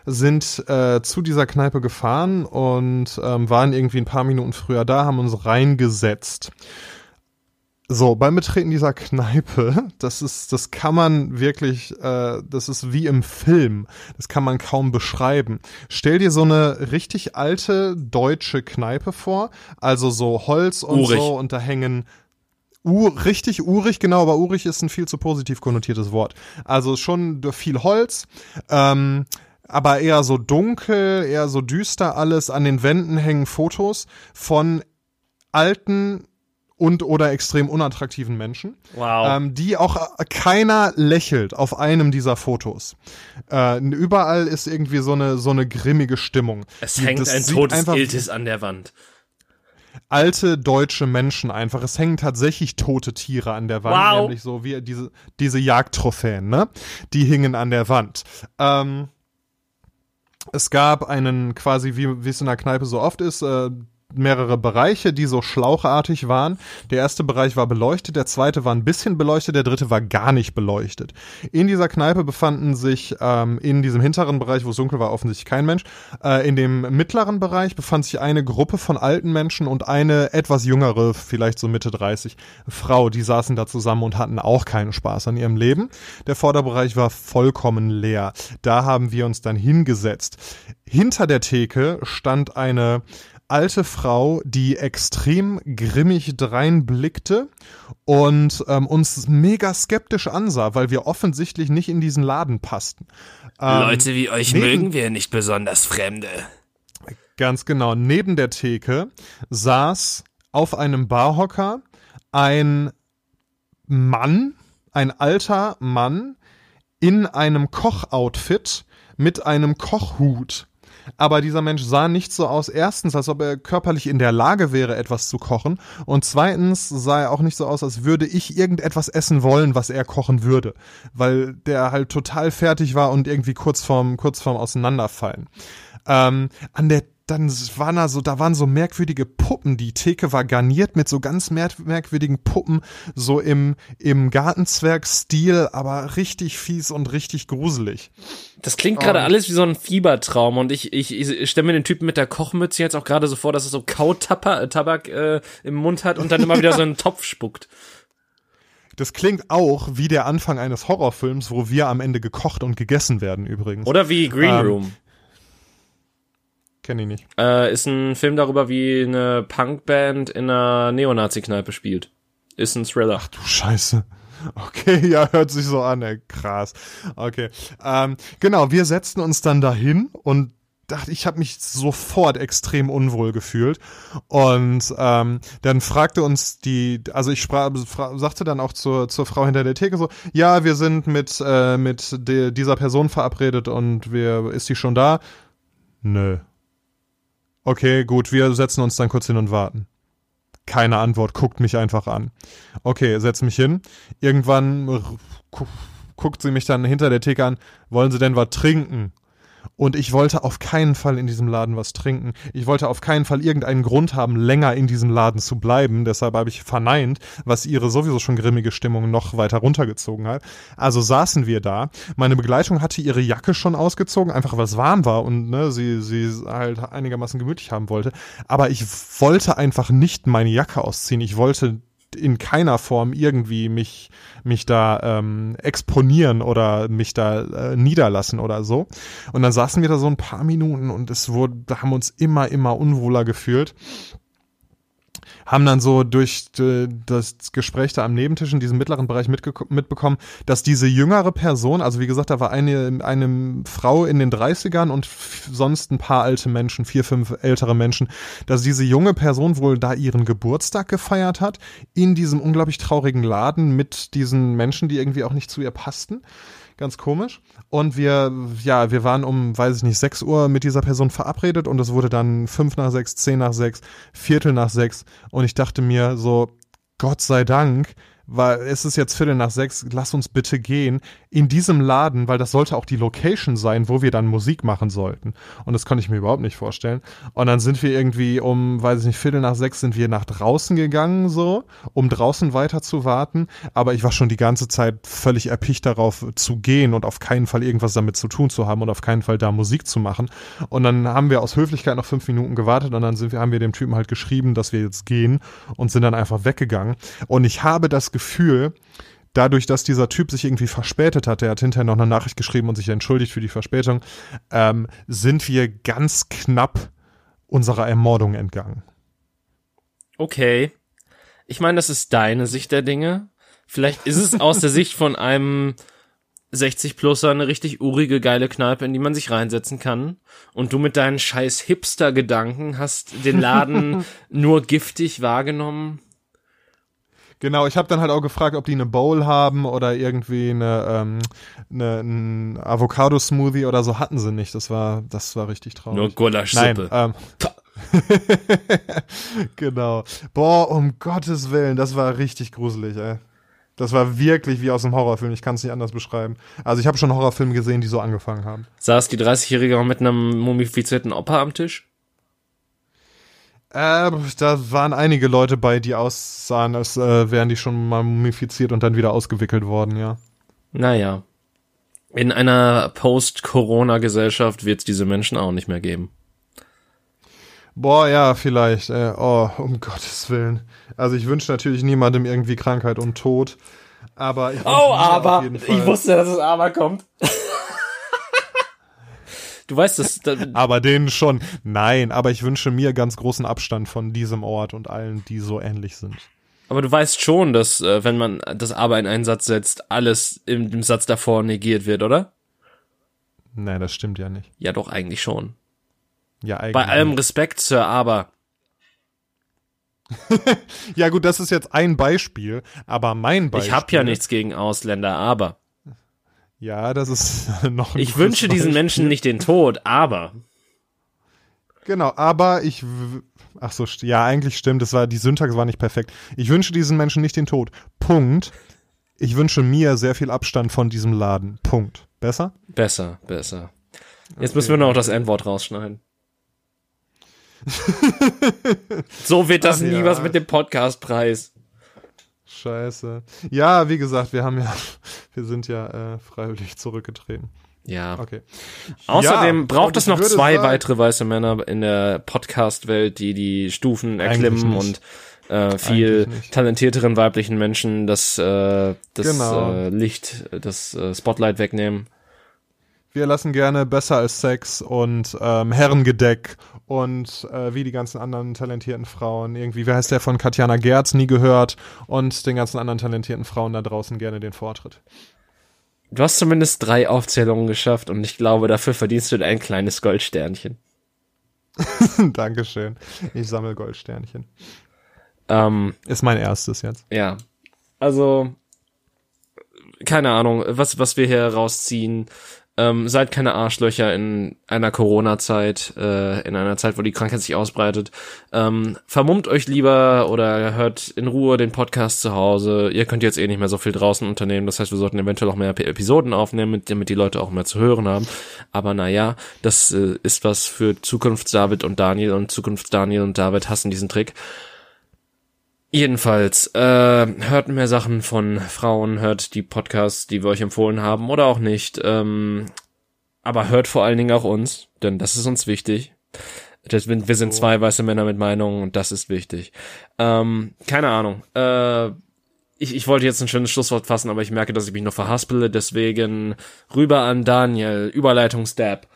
sind äh, zu dieser Kneipe gefahren und ähm, waren irgendwie ein paar Minuten früher da, haben uns reingesetzt. So, beim Betreten dieser Kneipe, das ist, das kann man wirklich, äh, das ist wie im Film. Das kann man kaum beschreiben. Stell dir so eine richtig alte deutsche Kneipe vor, also so Holz und Urig. so und da hängen Ur, richtig urig, genau, aber urig ist ein viel zu positiv konnotiertes Wort. Also schon viel Holz, ähm, aber eher so dunkel, eher so düster alles. An den Wänden hängen Fotos von alten und oder extrem unattraktiven Menschen, Wow. ähm, die auch keiner lächelt auf einem dieser Fotos. Äh, überall ist irgendwie so eine so eine grimmige Stimmung. es hängt das ein totes Iltis an der Wand. Alte deutsche Menschen einfach. Es hängen tatsächlich tote Tiere an der Wand, Wow. nämlich so wie diese, diese Jagdtrophäen, ne? Die hingen an der Wand. Ähm, es gab einen quasi, wie wie es in der Kneipe so oft ist, äh, mehrere Bereiche, die so schlauchartig waren. Der erste Bereich war beleuchtet, der zweite war ein bisschen beleuchtet, der dritte war gar nicht beleuchtet. In dieser Kneipe befanden sich ähm, in diesem hinteren Bereich, wo es dunkel war, offensichtlich kein Mensch. Äh, in dem mittleren Bereich befand sich eine Gruppe von alten Menschen und eine etwas jüngere, vielleicht so Mitte 30, Frau. Die saßen da zusammen und hatten auch keinen Spaß an ihrem Leben. Der Vorderbereich war vollkommen leer. Da haben wir uns dann hingesetzt. Hinter der Theke stand eine alte Frau, die extrem grimmig dreinblickte und ähm, uns mega skeptisch ansah, weil wir offensichtlich nicht in diesen Laden passten. Ähm, Leute wie euch neben, mögen wir nicht besonders Fremde. Ganz genau. Neben der Theke saß auf einem Barhocker ein Mann, ein alter Mann in einem Kochoutfit mit einem Kochhut aber dieser Mensch sah nicht so aus, erstens, als ob er körperlich in der Lage wäre, etwas zu kochen. Und zweitens sah er auch nicht so aus, als würde ich irgendetwas essen wollen, was er kochen würde, weil der halt total fertig war und irgendwie kurz vorm, kurz vorm Auseinanderfallen. Ähm, an der dann waren da so, da waren so merkwürdige Puppen. Die Theke war garniert mit so ganz merkwürdigen Puppen, so im, im Gartenzwerg-Stil, aber richtig fies und richtig gruselig. Das klingt gerade alles wie so ein Fiebertraum und ich, ich, ich stelle mir den Typen mit der Kochmütze jetzt auch gerade so vor, dass er so Kautabak äh, im Mund hat und dann immer wieder so einen Topf spuckt. Das klingt auch wie der Anfang eines Horrorfilms, wo wir am Ende gekocht und gegessen werden übrigens. Oder wie Green ähm, Room. Kenn ich nicht. Äh, ist ein Film darüber, wie eine Punkband in einer Neonazi-Kneipe spielt. Ist ein Thriller. Ach du Scheiße. Okay, ja, hört sich so an, ey. krass. Okay, ähm, genau, wir setzten uns dann dahin und dachte, ich habe mich sofort extrem unwohl gefühlt und ähm, dann fragte uns die, also ich sprach, sagte dann auch zur, zur Frau hinter der Theke so, ja, wir sind mit äh, mit de, dieser Person verabredet und wir ist die schon da? Nö. Okay, gut, wir setzen uns dann kurz hin und warten. Keine Antwort, guckt mich einfach an. Okay, setz mich hin. Irgendwann guckt sie mich dann hinter der Theke an. Wollen Sie denn was trinken? Und ich wollte auf keinen Fall in diesem Laden was trinken. Ich wollte auf keinen Fall irgendeinen Grund haben, länger in diesem Laden zu bleiben. Deshalb habe ich verneint, was ihre sowieso schon grimmige Stimmung noch weiter runtergezogen hat. Also saßen wir da. Meine Begleitung hatte ihre Jacke schon ausgezogen, einfach weil es warm war und ne, sie, sie halt einigermaßen gemütlich haben wollte. Aber ich wollte einfach nicht meine Jacke ausziehen. Ich wollte in keiner Form irgendwie mich, mich da ähm, exponieren oder mich da äh, niederlassen oder so. Und dann saßen wir da so ein paar Minuten und es wurde, da haben uns immer, immer unwohler gefühlt haben dann so durch äh, das Gespräch da am Nebentisch in diesem mittleren Bereich mitbekommen, dass diese jüngere Person, also wie gesagt, da war eine, eine Frau in den 30ern und sonst ein paar alte Menschen, vier, fünf ältere Menschen, dass diese junge Person wohl da ihren Geburtstag gefeiert hat, in diesem unglaublich traurigen Laden mit diesen Menschen, die irgendwie auch nicht zu ihr passten ganz komisch. Und wir, ja, wir waren um, weiß ich nicht, 6 Uhr mit dieser Person verabredet und es wurde dann 5 nach 6, 10 nach 6, Viertel nach 6 und ich dachte mir so, Gott sei Dank, weil es ist jetzt Viertel nach sechs, lass uns bitte gehen in diesem Laden, weil das sollte auch die Location sein, wo wir dann Musik machen sollten. Und das konnte ich mir überhaupt nicht vorstellen. Und dann sind wir irgendwie um, weiß ich nicht, Viertel nach sechs sind wir nach draußen gegangen, so, um draußen weiter zu warten. Aber ich war schon die ganze Zeit völlig erpicht darauf zu gehen und auf keinen Fall irgendwas damit zu tun zu haben und auf keinen Fall da Musik zu machen. Und dann haben wir aus Höflichkeit noch fünf Minuten gewartet und dann sind wir, haben wir dem Typen halt geschrieben, dass wir jetzt gehen und sind dann einfach weggegangen. Und ich habe das Gefühl, dadurch, dass dieser Typ sich irgendwie verspätet hat, er hat hinterher noch eine Nachricht geschrieben und sich entschuldigt für die Verspätung, ähm, sind wir ganz knapp unserer Ermordung entgangen. Okay. Ich meine, das ist deine Sicht der Dinge. Vielleicht ist es aus der Sicht von einem 60-Pluser eine richtig urige, geile Kneipe, in die man sich reinsetzen kann. Und du mit deinen scheiß Hipster-Gedanken hast den Laden nur giftig wahrgenommen. Genau, ich habe dann halt auch gefragt, ob die eine Bowl haben oder irgendwie eine, ähm, eine ein Avocado-Smoothie oder so hatten sie nicht. Das war, das war richtig traurig. Nur Gulaschsuppe. Nein, ähm, genau. Boah, um Gottes Willen, das war richtig gruselig, ey. Das war wirklich wie aus einem Horrorfilm. Ich kann es nicht anders beschreiben. Also ich habe schon Horrorfilme gesehen, die so angefangen haben. Saß die 30-Jährige mit einem mumifizierten Opa am Tisch? Äh, da waren einige Leute bei, die aussahen, als äh, wären die schon mal mumifiziert und dann wieder ausgewickelt worden, ja. Naja. In einer Post-Corona-Gesellschaft wird es diese Menschen auch nicht mehr geben. Boah, ja, vielleicht. Äh, oh, um Gottes Willen. Also ich wünsche natürlich niemandem irgendwie Krankheit und Tod. Aber ich Oh, aber ich wusste, dass es aber kommt. du weißt es. aber denen schon. Nein, aber ich wünsche mir ganz großen Abstand von diesem Ort und allen, die so ähnlich sind. Aber du weißt schon, dass äh, wenn man das aber in einen Satz setzt, alles im, im Satz davor negiert wird, oder? Nein, das stimmt ja nicht. Ja, doch eigentlich schon. Ja, eigentlich. Bei allem Respekt, Sir, aber. ja, gut, das ist jetzt ein Beispiel, aber mein Beispiel. Ich habe ja nichts gegen Ausländer, aber. Ja, das ist noch ein Ich wünsche diesen Menschen nicht den Tod, aber. Genau, aber ich. Ach so, ja, eigentlich stimmt, das war, die Syntax war nicht perfekt. Ich wünsche diesen Menschen nicht den Tod. Punkt. Ich wünsche mir sehr viel Abstand von diesem Laden. Punkt. Besser? Besser, besser. Jetzt okay. müssen wir noch das N-Wort rausschneiden. so wird das Ach, nie ja. was mit dem Podcastpreis. Scheiße. Ja, wie gesagt, wir haben ja, wir sind ja äh, freiwillig zurückgetreten. Ja. Okay. Außerdem ja, braucht es noch zwei sagen, weitere weiße Männer in der Podcast-Welt, die die Stufen erklimmen und äh, viel talentierteren weiblichen Menschen das, äh, das genau. äh, Licht, das äh, Spotlight wegnehmen. Wir lassen gerne besser als Sex und ähm, Herrengedeck und äh, wie die ganzen anderen talentierten Frauen irgendwie, wie heißt der von Katjana Gerz, nie gehört und den ganzen anderen talentierten Frauen da draußen gerne den Vortritt. Du hast zumindest drei Aufzählungen geschafft und ich glaube, dafür verdienst du ein kleines Goldsternchen. Dankeschön. Ich sammle Goldsternchen. Ähm, Ist mein erstes jetzt. Ja. Also, keine Ahnung, was, was wir hier rausziehen. Ähm, seid keine Arschlöcher in einer Corona-Zeit, äh, in einer Zeit, wo die Krankheit sich ausbreitet. Ähm, vermummt euch lieber oder hört in Ruhe den Podcast zu Hause. Ihr könnt jetzt eh nicht mehr so viel draußen unternehmen. Das heißt, wir sollten eventuell auch mehr Episoden aufnehmen, damit die Leute auch mehr zu hören haben. Aber naja, das äh, ist was für Zukunfts-David und Daniel und Zukunfts-Daniel und David hassen diesen Trick. Jedenfalls, äh, hört mehr Sachen von Frauen, hört die Podcasts, die wir euch empfohlen haben oder auch nicht. Ähm, aber hört vor allen Dingen auch uns, denn das ist uns wichtig. Das, wir sind zwei weiße Männer mit Meinungen und das ist wichtig. Ähm, keine Ahnung. Äh, ich, ich wollte jetzt ein schönes Schlusswort fassen, aber ich merke, dass ich mich noch verhaspele. Deswegen rüber an Daniel. Überleitungsstab.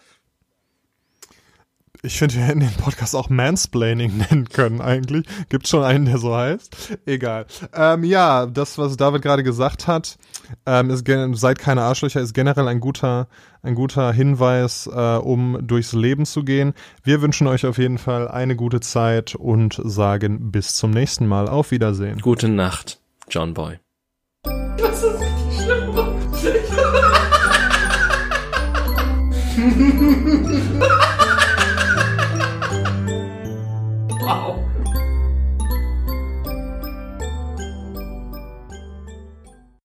Ich finde, wir hätten den Podcast auch Mansplaining nennen können eigentlich. Gibt schon einen, der so heißt. Egal. Ähm, ja, das, was David gerade gesagt hat, ähm, ist seid keine Arschlöcher, ist generell ein guter, ein guter Hinweis, äh, um durchs Leben zu gehen. Wir wünschen euch auf jeden Fall eine gute Zeit und sagen bis zum nächsten Mal. Auf Wiedersehen. Gute Nacht, John Boy. Das ist schlimm.